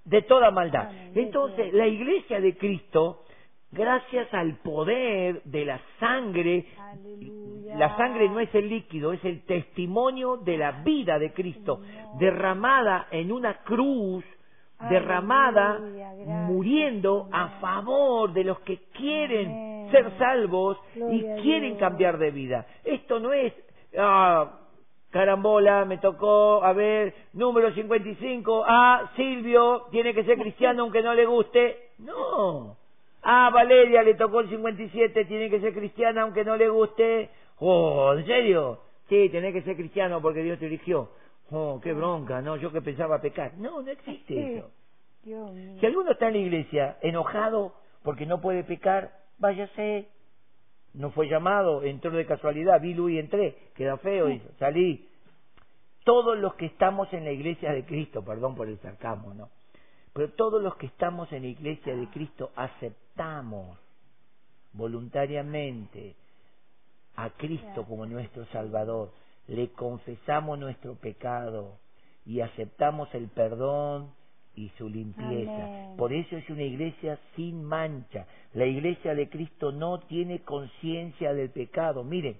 de toda maldad. Entonces, la iglesia de Cristo, gracias al poder de la sangre, Aleluya. la sangre no es el líquido, es el testimonio de la vida de Cristo, derramada en una cruz, derramada gracias, muriendo a favor de los que quieren Amén. ser salvos y Gloria quieren cambiar de vida. Esto no es, ah, carambola, me tocó, a ver, número 55, ah, Silvio, tiene que ser cristiano aunque no le guste. No. Ah, Valeria le tocó el 57, tiene que ser cristiana aunque no le guste. Oh, ¿en serio? Sí, tiene que ser cristiano porque Dios te eligió. Oh, qué bronca, no, yo que pensaba pecar. No, no existe eso. Dios mío. Si alguno está en la iglesia enojado porque no puede pecar, váyase. No fue llamado, entró de casualidad, vi luz y entré, queda feo, y salí. Todos los que estamos en la iglesia de Cristo, perdón por el sarcasmo, ¿no? Pero todos los que estamos en la iglesia de Cristo aceptamos voluntariamente a Cristo como nuestro Salvador, le confesamos nuestro pecado y aceptamos el perdón y su limpieza. Amén. Por eso es una iglesia sin mancha. La iglesia de Cristo no tiene conciencia del pecado. Miren,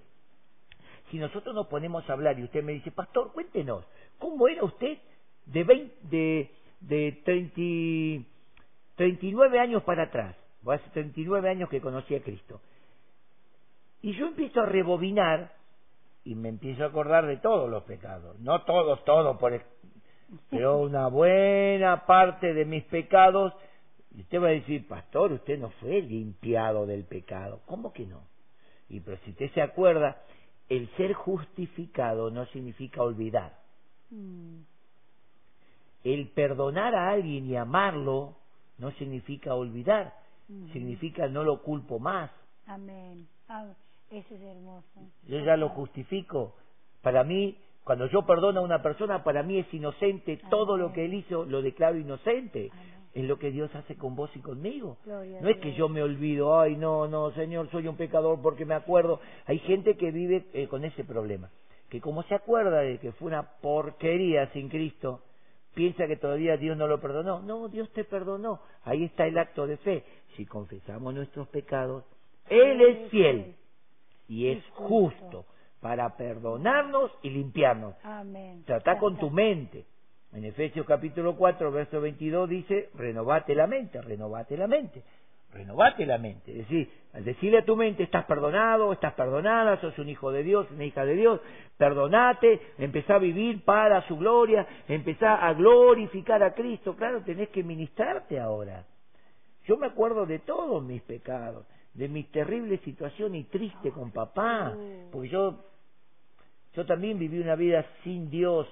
si nosotros nos ponemos a hablar y usted me dice, pastor, cuéntenos, ¿cómo era usted de, 20, de, de 30 39 años para atrás? Hace 39 años que conocí a Cristo. Y yo empiezo a rebobinar y me empiezo a acordar de todos los pecados. No todos, todos, por, pero una buena parte de mis pecados. Y usted va a decir, pastor, usted no fue limpiado del pecado. ¿Cómo que no? Y pero si usted se acuerda, el ser justificado no significa olvidar. Mm. El perdonar a alguien y amarlo no significa olvidar. Ujú. Significa no lo culpo más. Amén. Ah, eso es hermoso. Yo ya lo justifico. Para mí, cuando yo perdono a una persona, para mí es inocente. Todo lo que él hizo lo declaro inocente. Amén. Es lo que Dios hace con vos y conmigo. Gloria No es que yo me olvido, ay, no, no, Señor, soy un pecador porque me acuerdo. Hay gente que vive eh, con ese problema. Que como se acuerda de que fue una porquería sin Cristo, piensa que todavía Dios no lo perdonó. No, Dios te perdonó. Ahí está el acto de fe. Si confesamos nuestros pecados, Él es fiel y es justo para perdonarnos y limpiarnos. Amén. Trata con tu mente. En Efesios capítulo 4, verso 22 dice, renovate la mente, renovate la mente, renovate la mente. Es decir, al decirle a tu mente, estás perdonado, estás perdonada, sos un hijo de Dios, una hija de Dios, perdonate, empezá a vivir para su gloria, empezá a glorificar a Cristo. Claro, tenés que ministrarte ahora. Yo me acuerdo de todos mis pecados, de mi terrible situación y triste con papá, porque yo, yo también viví una vida sin Dios,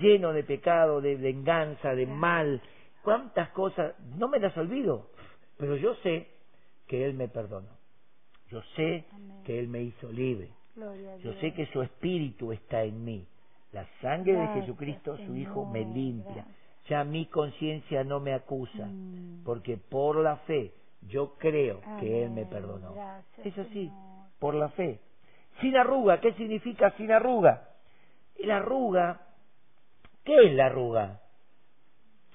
lleno de pecado, de venganza, de mal, cuántas cosas, no me las olvido, pero yo sé que Él me perdonó, yo sé que Él me hizo libre, yo sé que su espíritu está en mí, la sangre de Jesucristo, su Hijo, me limpia, ya mi conciencia no me acusa, Mm. porque por la fe yo creo que Él me perdonó. Gracias, Es así, Señor. por la fe. Sin arruga, ¿qué significa sin arruga? La arruga, ¿qué es la arruga?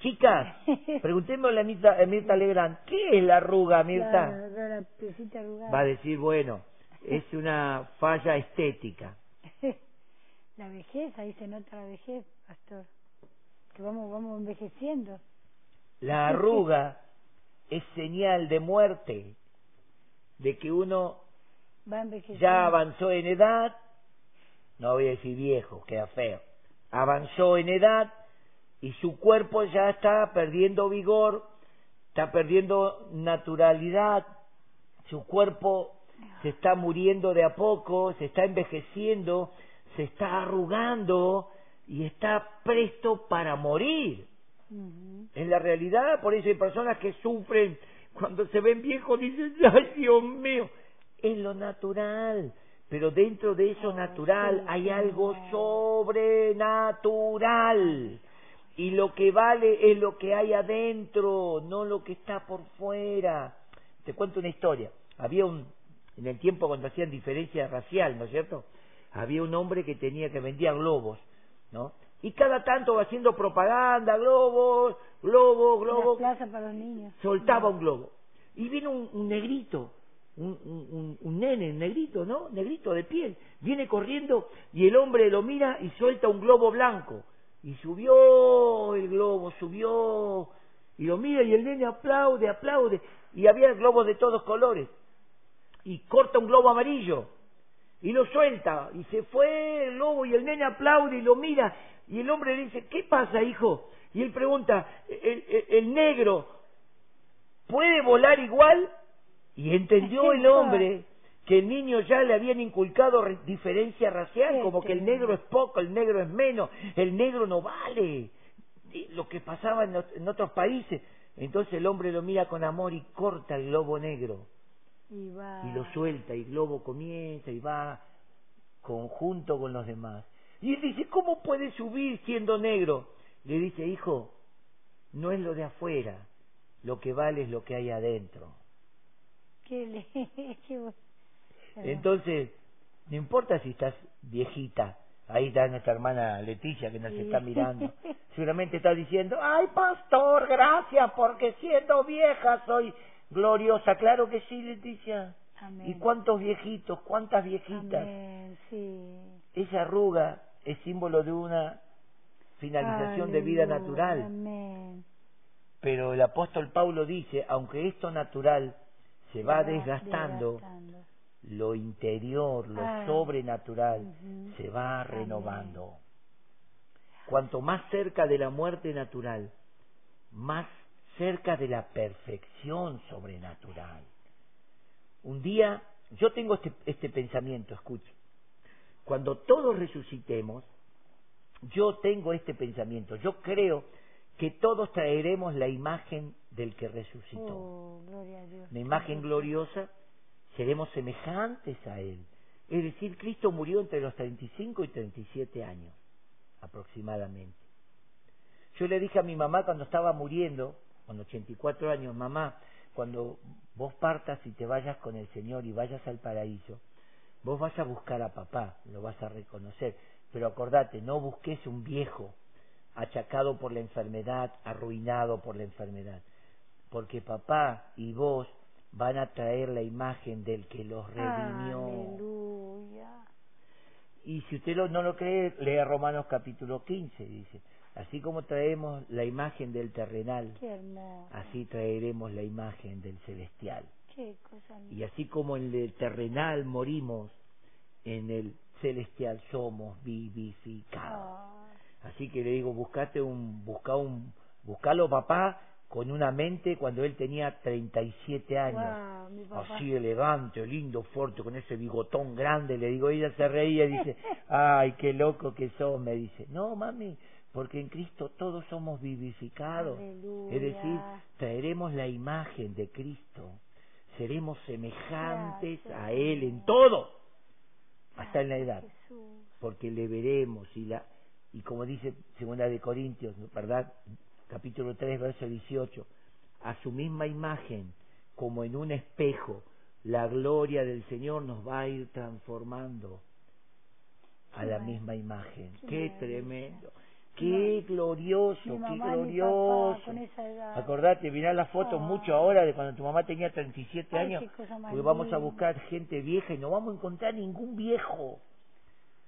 Chicas, preguntémosle a Mirta, a Mirta Legrand, ¿qué es la arruga, Mirta? La, la. Va a decir, bueno, es una falla estética. la vejez, ahí se nota la vejez, pastor. Que vamos, vamos envejeciendo. La arruga es señal de muerte, de que uno ya avanzó en edad, no voy a decir viejo, queda feo, avanzó en edad y su cuerpo ya está perdiendo vigor, está perdiendo naturalidad, su cuerpo se está muriendo de a poco, se está envejeciendo, se está arrugando y está presto para morir. En la realidad, por eso hay personas que sufren cuando se ven viejos, dicen, ay Dios mío, es lo natural. Pero dentro de eso natural hay algo sobrenatural. Y lo que vale es lo que hay adentro, no lo que está por fuera. Te cuento una historia. Había un, en el tiempo cuando hacían diferencia racial, ¿no es cierto? Había un hombre que tenía que vendía globos, ¿no? Y cada tanto va haciendo propaganda, globos, globos, globos, plazas para los niños. soltaba un globo. Y viene un, un negrito, un, un, un- nene, un negrito, ¿no? Negrito de piel. Viene corriendo y el hombre lo mira y suelta un globo blanco. Y subió el globo, subió. Y lo mira y el nene aplaude, aplaude. Y había globos de todos colores. Y corta un globo amarillo. Y lo suelta. Y se fue el globo y el nene aplaude y lo mira. Y el hombre le dice, ¿qué pasa, hijo? Y él pregunta, el, el- el negro puede volar igual y entendió el hombre que el niño ya le habían inculcado re- diferencia racial, como que el negro es poco, el negro es menos, el negro no vale. Lo que pasaba en, en otros países. Entonces el hombre lo mira con amor y corta el globo negro Y va. y lo suelta y el globo comienza y va conjunto con los demás. Y él dice, ¿cómo puede subir siendo negro? Le dice, hijo, no es lo de afuera, lo que vale es lo que hay adentro. Qué. Entonces, no importa si estás viejita, ahí está nuestra hermana Leticia que nos Sí. está mirando, seguramente está diciendo, ay pastor, gracias, porque siendo vieja soy gloriosa. Claro que sí, Leticia. Amén. ¿Y cuántos viejitos, cuántas viejitas? Amén, sí. Esa arruga es símbolo de una finalización de vida natural. Amén. Pero el apóstol Pablo dice, aunque esto natural se va desgastando, desgastando. lo interior, lo Ah, sobrenatural, se va renovando. Cuanto más cerca de la muerte natural, más cerca de la perfección sobrenatural. Un día, yo tengo este, este pensamiento, escuche. Cuando todos resucitemos, yo tengo este pensamiento. Yo creo que todos traeremos la imagen del que resucitó Oh, gloria a Dios. una imagen gloriosa, seremos semejantes a Él. Es decir, Cristo murió entre los 35 y 37 años, aproximadamente. Yo le dije a mi mamá cuando estaba muriendo, con 84 años, mamá, cuando vos partas y te vayas con el Señor y vayas al paraíso, vos vas a buscar a papá, lo vas a reconocer, pero acordate, no busques un viejo achacado por la enfermedad, arruinado por la enfermedad porque papá y vos van a traer la imagen del que los redimió. Aleluya. Y si usted lo- no lo cree, lea Romanos capítulo 15, dice, así como traemos la imagen del terrenal, así traeremos la imagen del celestial. Qué cosa Y así como en el terrenal morimos, en el celestial somos vivificados. Ah, Así que le digo, buscate un, busca un, buscalo papá con una mente cuando él tenía 37 años. Papá. Así elegante, lindo, fuerte, con ese bigotón grande, le digo, ella se reía y dice, ay, qué loco que sos, me dice, no mami, porque en Cristo todos somos vivificados. Aleluya. Es decir, traeremos la imagen de Cristo, seremos semejantes Gracias, a Él en todo, hasta en la edad Jesús. porque le veremos y la y como dice segunda de Corintios, ¿verdad? Capítulo 3, verso 18, a su misma imagen, como en un espejo, la gloria del Señor nos va a ir transformando a la misma imagen. qué tremendo. Qué glorioso, qué glorioso. con esa edad. Acordate, mirá las fotos Ah. mucho ahora de cuando tu mamá tenía 37 Ay, años. Porque vamos a buscar gente vieja y no vamos a encontrar ningún viejo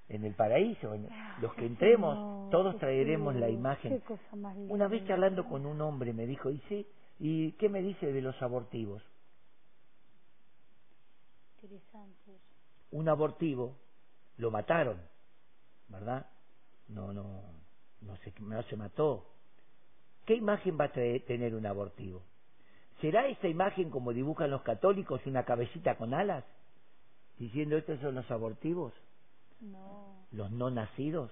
en el paraíso. En- Los que entremos, No, todos traeremos la imagen. Una vez charlando con un hombre me dijo, ¿y sí? ¿Y qué me dice de los abortivos? Interesante. Un abortivo lo mataron, ¿verdad? No, no, no se, no se mató. ¿Qué imagen va a traer- tener un abortivo? ¿Será esta imagen como dibujan los católicos, una cabecita con alas? Diciendo, estos son los abortivos, No. los no nacidos.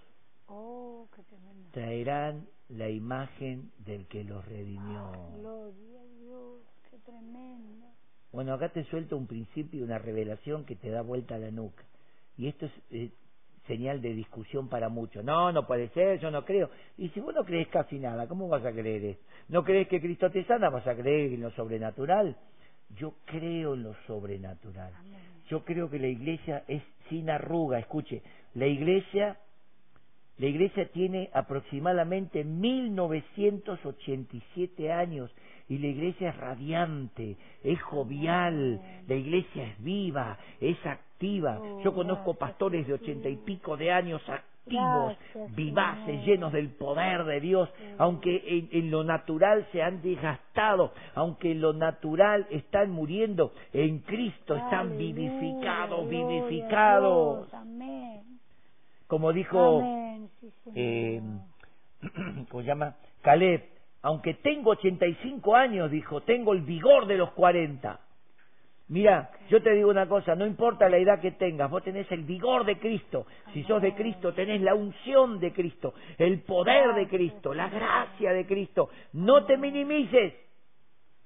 Oh, qué tremendo. Traerán la imagen del que los redimió. Gloria a Dios, qué tremendo. Bueno, acá te suelto un principio, una revelación que te da vuelta a la nuca. Y esto es eh, señal de discusión para muchos. No, no puede ser, yo no creo. Y si vos no crees casi nada, ¿cómo vas a creer? ¿No crees que Cristo te sana? ¿Vas a creer en lo sobrenatural? Yo creo en lo sobrenatural. Amén. Yo creo que la iglesia es sin arruga. Escuche, la iglesia, la iglesia tiene aproximadamente 1987 años y la iglesia es radiante, es jovial, la iglesia es viva, es activa. Yo conozco pastores de ochenta y pico de años activos, Gracias, vivaces, llenos del poder de Dios, aunque en, en lo natural se han desgastado, aunque en lo natural están muriendo, en Cristo están vivificados, vivificados. Amén. Como dijo, Amén, sí, Señor. eh, ¿cómo se llama? Caleb, aunque tengo 85 años, dijo, tengo el vigor de los 40. Mira, yo te digo una cosa, no importa la edad que tengas, vos tenés el vigor de Cristo. Si sos de Cristo, tenés la unción de Cristo, el poder de Cristo, la gracia de Cristo. No te minimices.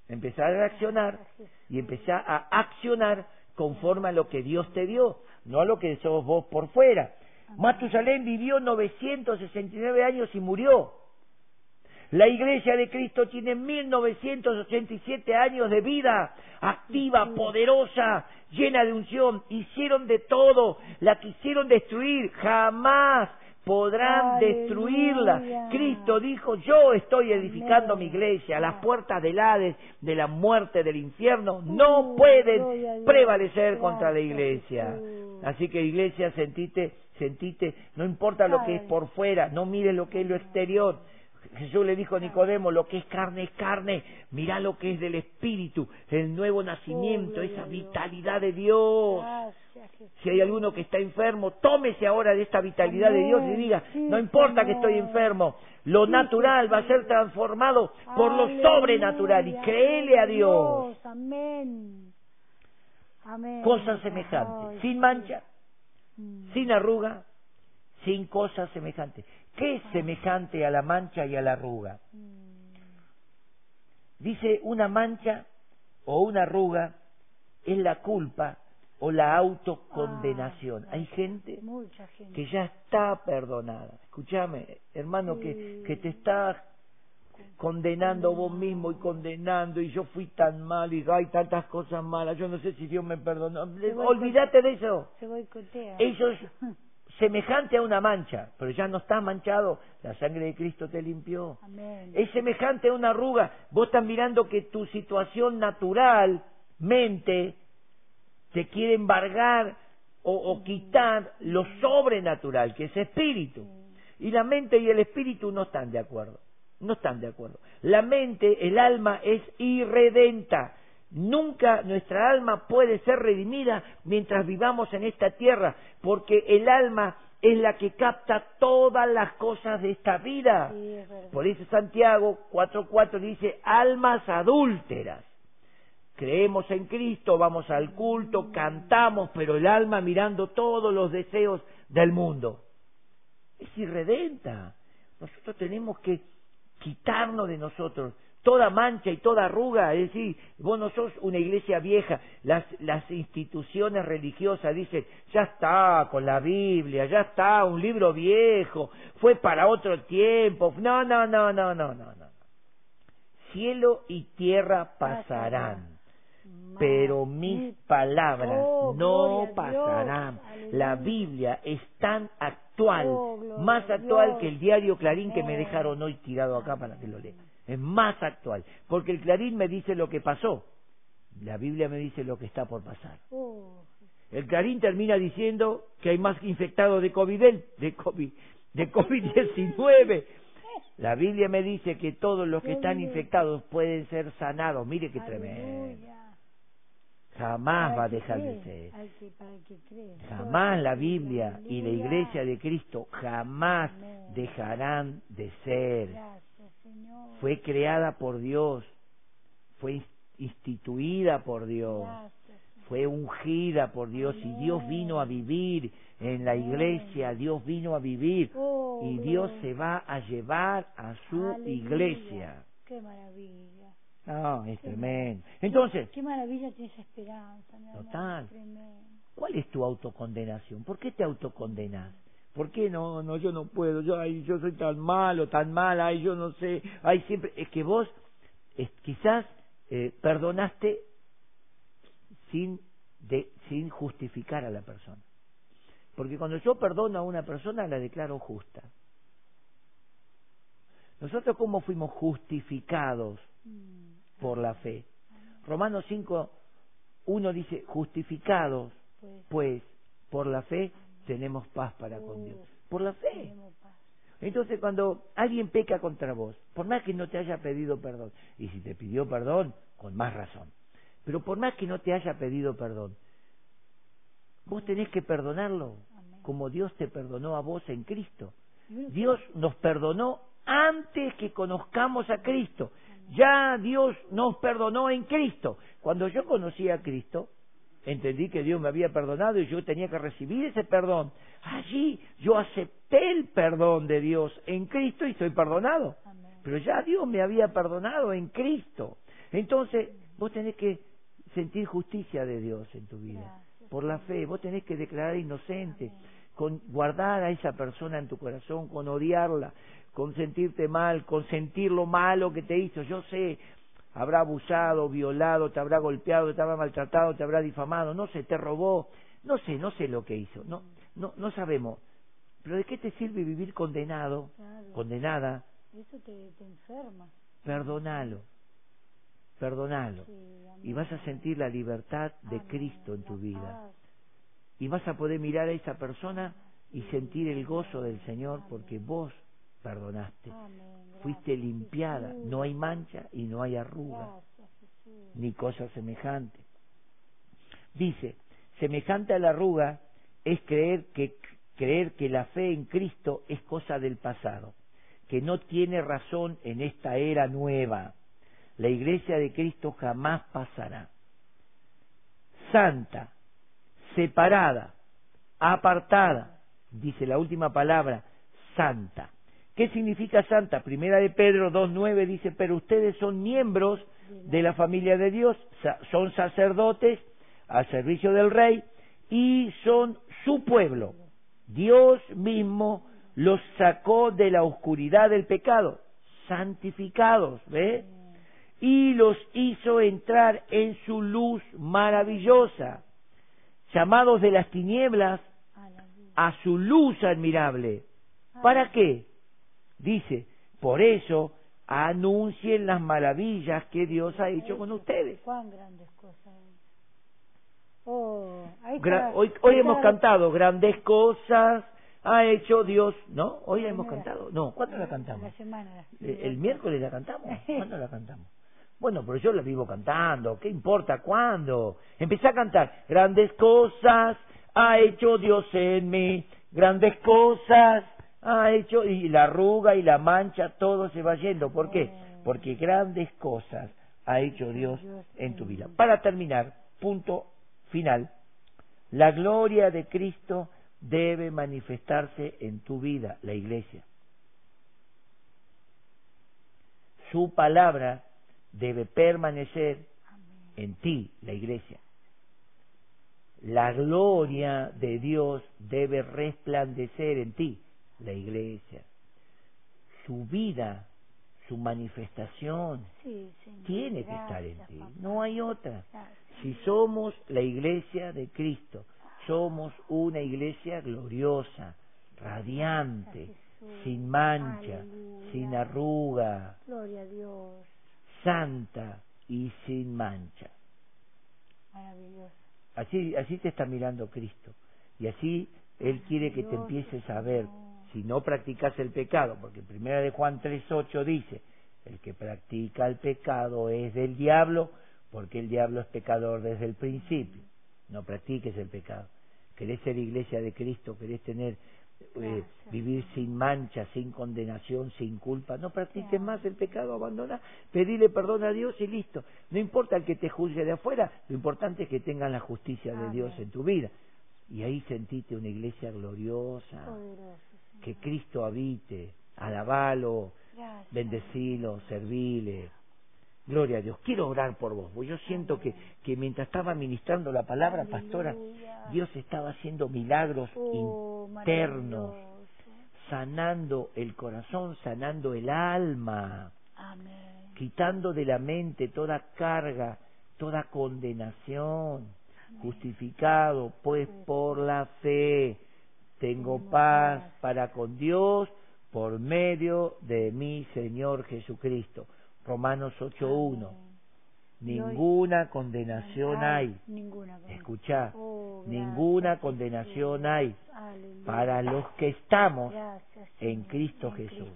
Empezar a reaccionar y empezar a accionar conforme a lo que Dios te dio, no a lo que sos vos por fuera. Matusalén vivió 969 años y murió. La iglesia de Cristo tiene 1987 años de vida, activa, poderosa, llena de unción. Hicieron de todo, la quisieron destruir, jamás podrán Aleluya. destruirla. Cristo dijo, yo estoy edificando mi iglesia, las puertas del Hades, de la muerte, del infierno, no pueden prevalecer contra la iglesia. Así que iglesia, sentite, sentite, no importa lo que es por fuera, no mires lo que es lo exterior. Jesús le dijo a Nicodemo, lo que es carne es carne, mira lo que es del Espíritu, el nuevo nacimiento, gloria esa vitalidad de Dios. Si hay alguno que está enfermo, tómese ahora de esta vitalidad de Dios y diga, no importa que estoy enfermo, lo natural va a ser transformado por lo sobrenatural y créele a Dios. Cosas semejantes, sin mancha, mm. sin arruga, sin cosas semejantes. ¿Qué es semejante a la mancha y a la arruga? Mm. Dice una mancha o una arruga es la culpa o la autocondenación. Ah, Hay gente Mucha gente. que ya está perdonada. Escúchame, hermano, que, Sí. que te estás condenando vos mismo y condenando y yo fui tan mal y hay tantas cosas malas, yo no sé si Dios me perdonó. Olvídate de eso. Se boicotea. Eso es semejante a una mancha, pero ya no está manchado, la sangre de Cristo te limpió. Amén. Es semejante a una arruga. Vos estás mirando que tu situación natural, mente, te quiere embargar o, o quitar lo sobrenatural, que es espíritu. Y la mente y el espíritu no están de acuerdo. No están de acuerdo. La mente, el alma es irredenta. Nunca nuestra alma puede ser redimida mientras vivamos en esta tierra, porque el alma es la que capta todas las cosas de esta vida. Sí, es verdad. Por eso Santiago 4.4 dice, almas adúlteras. Creemos en Cristo, vamos al culto, cantamos, pero el alma mirando todos los deseos del mundo. Es irredenta. Nosotros tenemos que quitarnos de nosotros toda mancha y toda arruga, es decir, vos no sos una iglesia vieja, las, las instituciones religiosas dicen, ya está con la Biblia, ya está, un libro viejo, fue para otro tiempo, no, no, no, no, no, no, no. Cielo y tierra pasarán, pero mis palabras Oh, no pasarán. La. Biblia es tan actual, Oh, más actual que el diario Clarín que me Amén. dejaron hoy tirado acá para que lo lea. Es más actual, porque el Clarín me dice lo que pasó, la Biblia me dice lo que está por pasar. Oh, El Clarín termina diciendo que hay más infectados de COVID, de COVID, de COVID-19. La Biblia me dice que todos los que están infectados pueden ser sanados. Mire qué tremendo. Jamás va a dejar de ser. Jamás la Biblia y la iglesia de Cristo jamás dejarán de ser. Señor. Fue creada por Dios, fue ins- instituida por Dios, Gracias, fue ungida por Dios y Dios vino a vivir en la iglesia, Dios vino a vivir Oh, y Dios se va a llevar a su Aleluya. iglesia. Qué maravilla. No, es tremendo. Entonces, Qué maravilla tiene esa esperanza, mi. Total. ¿Cuál es tu autocondenación? ¿Por qué te autocondenas? ¿Por qué no, no, yo no puedo, yo, ay, yo soy tan malo, tan mala, ay, yo no sé, ay, siempre, es que vos es, quizás eh, perdonaste sin, de, sin justificar a la persona. Porque cuando yo perdono a una persona la declaro justa. Nosotros cómo fuimos justificados Mm, por la fe. Romanos 5, 1 dice, justificados pues, pues por la fe tenemos paz para con Dios. Por la fe. Entonces cuando alguien peca contra vos, por más que no te haya pedido perdón, y si te pidió perdón, con más razón, pero por más que no te haya pedido perdón, vos tenés que perdonarlo Amén. como Dios te perdonó a vos en Cristo. Dios nos perdonó antes que conozcamos a Cristo. Ya Dios nos perdonó en Cristo. Cuando yo conocí a Cristo, entendí que Dios me había perdonado y yo tenía que recibir ese perdón. Allí yo acepté el perdón de Dios en Cristo y soy perdonado. Amén. Pero ya Dios me había perdonado en Cristo. Entonces, vos tenés que sentir justicia de Dios en tu vida. Gracias, Por la fe, vos tenés que declarar inocente, con guardar a esa persona en tu corazón, con odiarla, con sentirte mal, con sentir lo malo que te hizo. Yo sé, habrá abusado, violado, te habrá golpeado, te habrá maltratado, te habrá difamado, no sé, te robó, no sé, no sé lo que hizo, no, no, no sabemos. Pero ¿de qué te sirve vivir condenado, Claro. condenada? Eso te, te enferma. Perdonalo, perdonalo. Sí. Y vas a sentir la libertad de Amén. Cristo en tu vida. paz. Y vas a poder mirar a esa persona y sentir el gozo del Señor porque vos perdonaste. Amén. Fuiste limpiada, Jesús. no hay mancha y no hay arruga, Gracias, ni cosa semejante. Dice, semejante a la arruga es creer que, creer que la fe en Cristo es cosa del pasado, que no tiene razón en esta era nueva. La iglesia de Cristo jamás pasará. Santa, separada, apartada, dice la última palabra, santa. ¿Qué significa santa? Primera de Pedro 2.9 dice, pero ustedes son miembros de la familia de Dios, son sacerdotes al servicio del rey y son su pueblo. Dios mismo los sacó de la oscuridad del pecado, santificados, ¿ves? Y los hizo entrar en su luz maravillosa, llamados de las tinieblas a su luz admirable. ¿Para qué? Dice, por eso anuncien las maravillas que Dios ha hecho con ustedes. Cuán grandes cosas. Oh, ahí Gra- está- hoy hoy ahí hemos está- cantado grandes cosas ha hecho Dios, ¿no? Hoy la hemos cantado. No, ¿cuándo la La cantamos? semana. Eh, ¿El miércoles la cantamos? ¿Cuándo la cantamos? Bueno, pero yo la vivo cantando, ¿qué importa cuándo? Empecé a cantar, grandes cosas ha hecho Dios en mí, grandes cosas ha hecho, y la arruga y la mancha, todo se va yendo. ¿Por qué? Porque grandes cosas ha hecho Dios en tu vida. Para terminar, punto final, la gloria de Cristo debe manifestarse en tu vida, la iglesia. Su palabra debe permanecer en ti, la iglesia. La gloria de Dios debe resplandecer en ti, la iglesia. Su vida, su manifestación, Sí, tiene que estar en ti. papá. No hay otra. Gracias. Si somos la iglesia de Cristo, somos una iglesia gloriosa, radiante, sin mancha, Aleluya. sin arruga, Gloria a Dios. santa y sin mancha. Maravilloso. Así, así te está mirando Cristo. Y así Él quiere que te empieces a ver. Si no practicas el pecado, porque primera de Juan 3.8 dice, el que practica el pecado es del diablo, porque el diablo es pecador desde el principio. No practiques el pecado. Querés ser iglesia de Cristo, querés tener, eh, vivir sin mancha, sin condenación, sin culpa. No practiques Gracias. más el pecado, abandona, pedile perdón a Dios y listo. No importa el que te juzgue de afuera, lo importante es que tengas la justicia de Amén. Dios en tu vida. Y ahí sentite una iglesia gloriosa. Que Cristo habite, alabalo, Gracias. bendecilo, servile. Gloria a Dios. Quiero orar por vos, porque yo siento que, que mientras estaba ministrando la palabra, pastora. Dios estaba haciendo milagros Oh, internos, sanando el corazón, sanando el alma, Amén. quitando de la mente toda carga, toda condenación, justificado pues por la fe. Tengo paz para con Dios por medio de mi Señor Jesucristo. Romanos 8.1. Amén. Ninguna condenación hay. Ninguna. Oh, gracias, ninguna Jesús. condenación hay para los que estamos en. Cristo Jesús.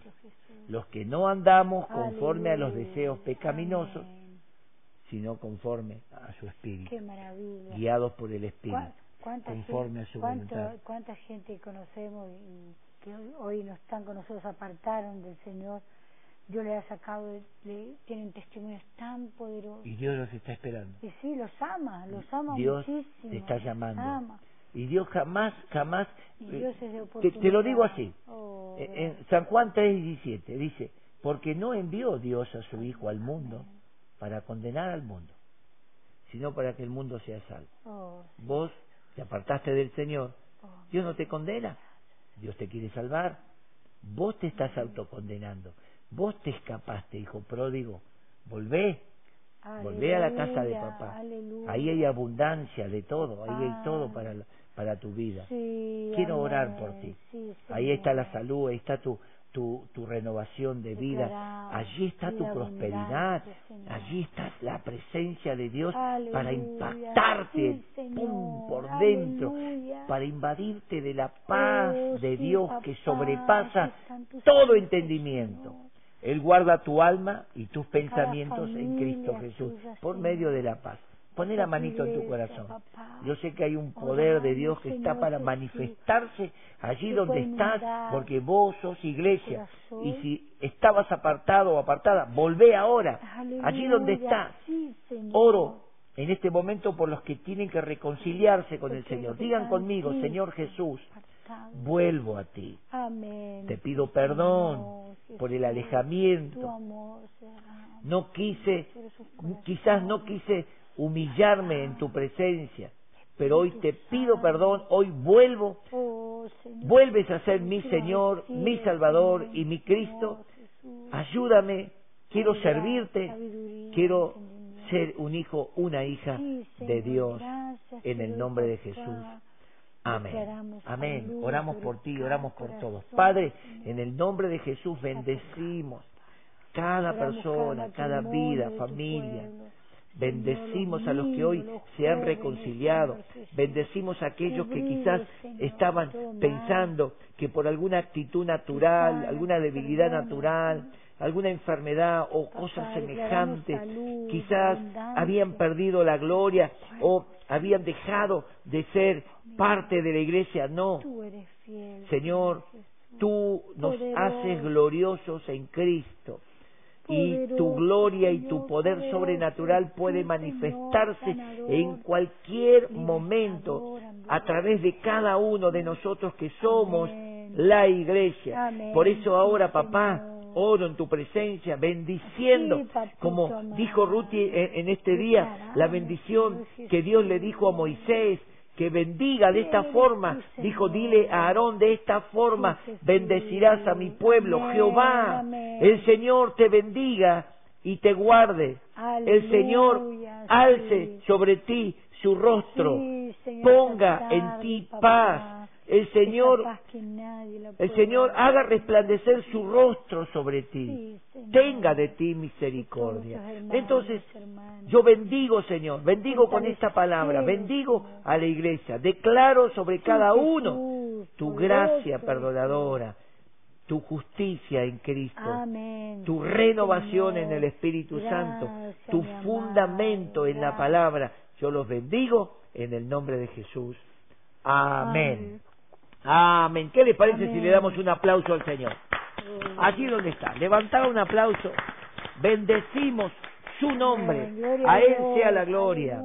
Los que no andamos conforme a los deseos pecaminosos, sino conforme a su espíritu, guiados por el espíritu. ¿Cuá- ¿Cuánta conforme gente, a su cuánto- voluntad. ¿Cuánta gente conocemos y que hoy, hoy no están con nosotros, apartaron del Señor? Yo le he sacado, de- le, tienen testimonios tan poderosos. Y Dios los está esperando. Y sí, los ama, los ama Dios muchísimo. te está llamando. ama. Y Dios jamás, jamás, Y eh, Dios es de te, lo digo así, Oh, Eh, en San Juan 3:17 dice, porque no envió Dios a su Hijo al mundo para condenar al mundo, sino para que el mundo sea salvo. Oh, Vos te apartaste del Señor, oh, Dios no te condena, Dios te quiere salvar. Vos te estás autocondenando, vos te escapaste, hijo pródigo, volvé, volvé a la casa de papá. aleluya. Ahí hay abundancia de todo, ahí hay todo Ah. para, la- para tu vida. Sí, Quiero orar por ti. Sí, Ahí está la salud, ahí está tu, tu, tu renovación de vida, allí está tu prosperidad, allí está la presencia de Dios para impactarte, pum, por dentro, para invadirte de la paz Oh, de sí, Dios que sobrepasa todo entendimiento. Él guarda tu alma y tus pensamientos en Cristo Jesús por medio de la paz. Poné la manito en tu corazón. Yo sé que hay un poder de Dios que está para manifestarse allí donde estás, porque vos sos iglesia. Y si estabas apartado o apartada, volvé ahora, allí donde estás. Oro en este momento por los que tienen que reconciliarse con el Señor. Digan conmigo, Señor Jesús, vuelvo a ti. Te pido perdón por el alejamiento. No quise, quizás no quise humillarme en tu presencia, pero hoy te pido perdón, hoy vuelvo, Oh, vuelves a ser mi Señor, mi Salvador y mi Cristo. Ayúdame, quiero servirte, quiero ser un hijo, una hija de Dios. en el nombre de. Jesús. Amén. Amén. Oramos por ti, oramos por todos. Padre, en el nombre de Jesús bendecimos cada persona, cada vida, familia. Bendecimos a los que hoy se han reconciliado. Bendecimos a aquellos que quizás estaban pensando que por alguna actitud natural, alguna debilidad natural, alguna enfermedad o cosas semejantes, quizás habían perdido la gloria o habían dejado de ser parte de la iglesia. No. Señor, tú nos haces gloriosos en Cristo. Y tu gloria y tu poder sobrenatural puede manifestarse en cualquier momento a través de cada uno de nosotros que somos la iglesia. Por eso ahora, papá, oro en tu presencia, bendiciendo, como dijo Ruti en, este día, la bendición que Dios le dijo a Moisés, que bendiga de esta forma. Dijo, dile a Aarón, de esta forma bendecirás a mi pueblo, Jehová. El Señor te bendiga y te guarde. El Señor alce sobre ti su rostro. Ponga en ti paz. El Señor, el Señor haga resplandecer su rostro sobre ti. Tenga de ti misericordia. Entonces, yo bendigo, Señor, bendigo con esta palabra, bendigo a la iglesia, declaro sobre cada uno tu gracia perdonadora, tu justicia en Cristo, Amén. tu renovación Señor. en el Espíritu Santo, Gracias, tu amado. fundamento en la palabra. Yo los bendigo en el nombre de Jesús. Amén. Amén. ¿Qué les parece si Amén. le damos un aplauso al Señor? Allí donde está. Levantad un aplauso. Bendecimos su nombre. Amén. A Él sea la gloria.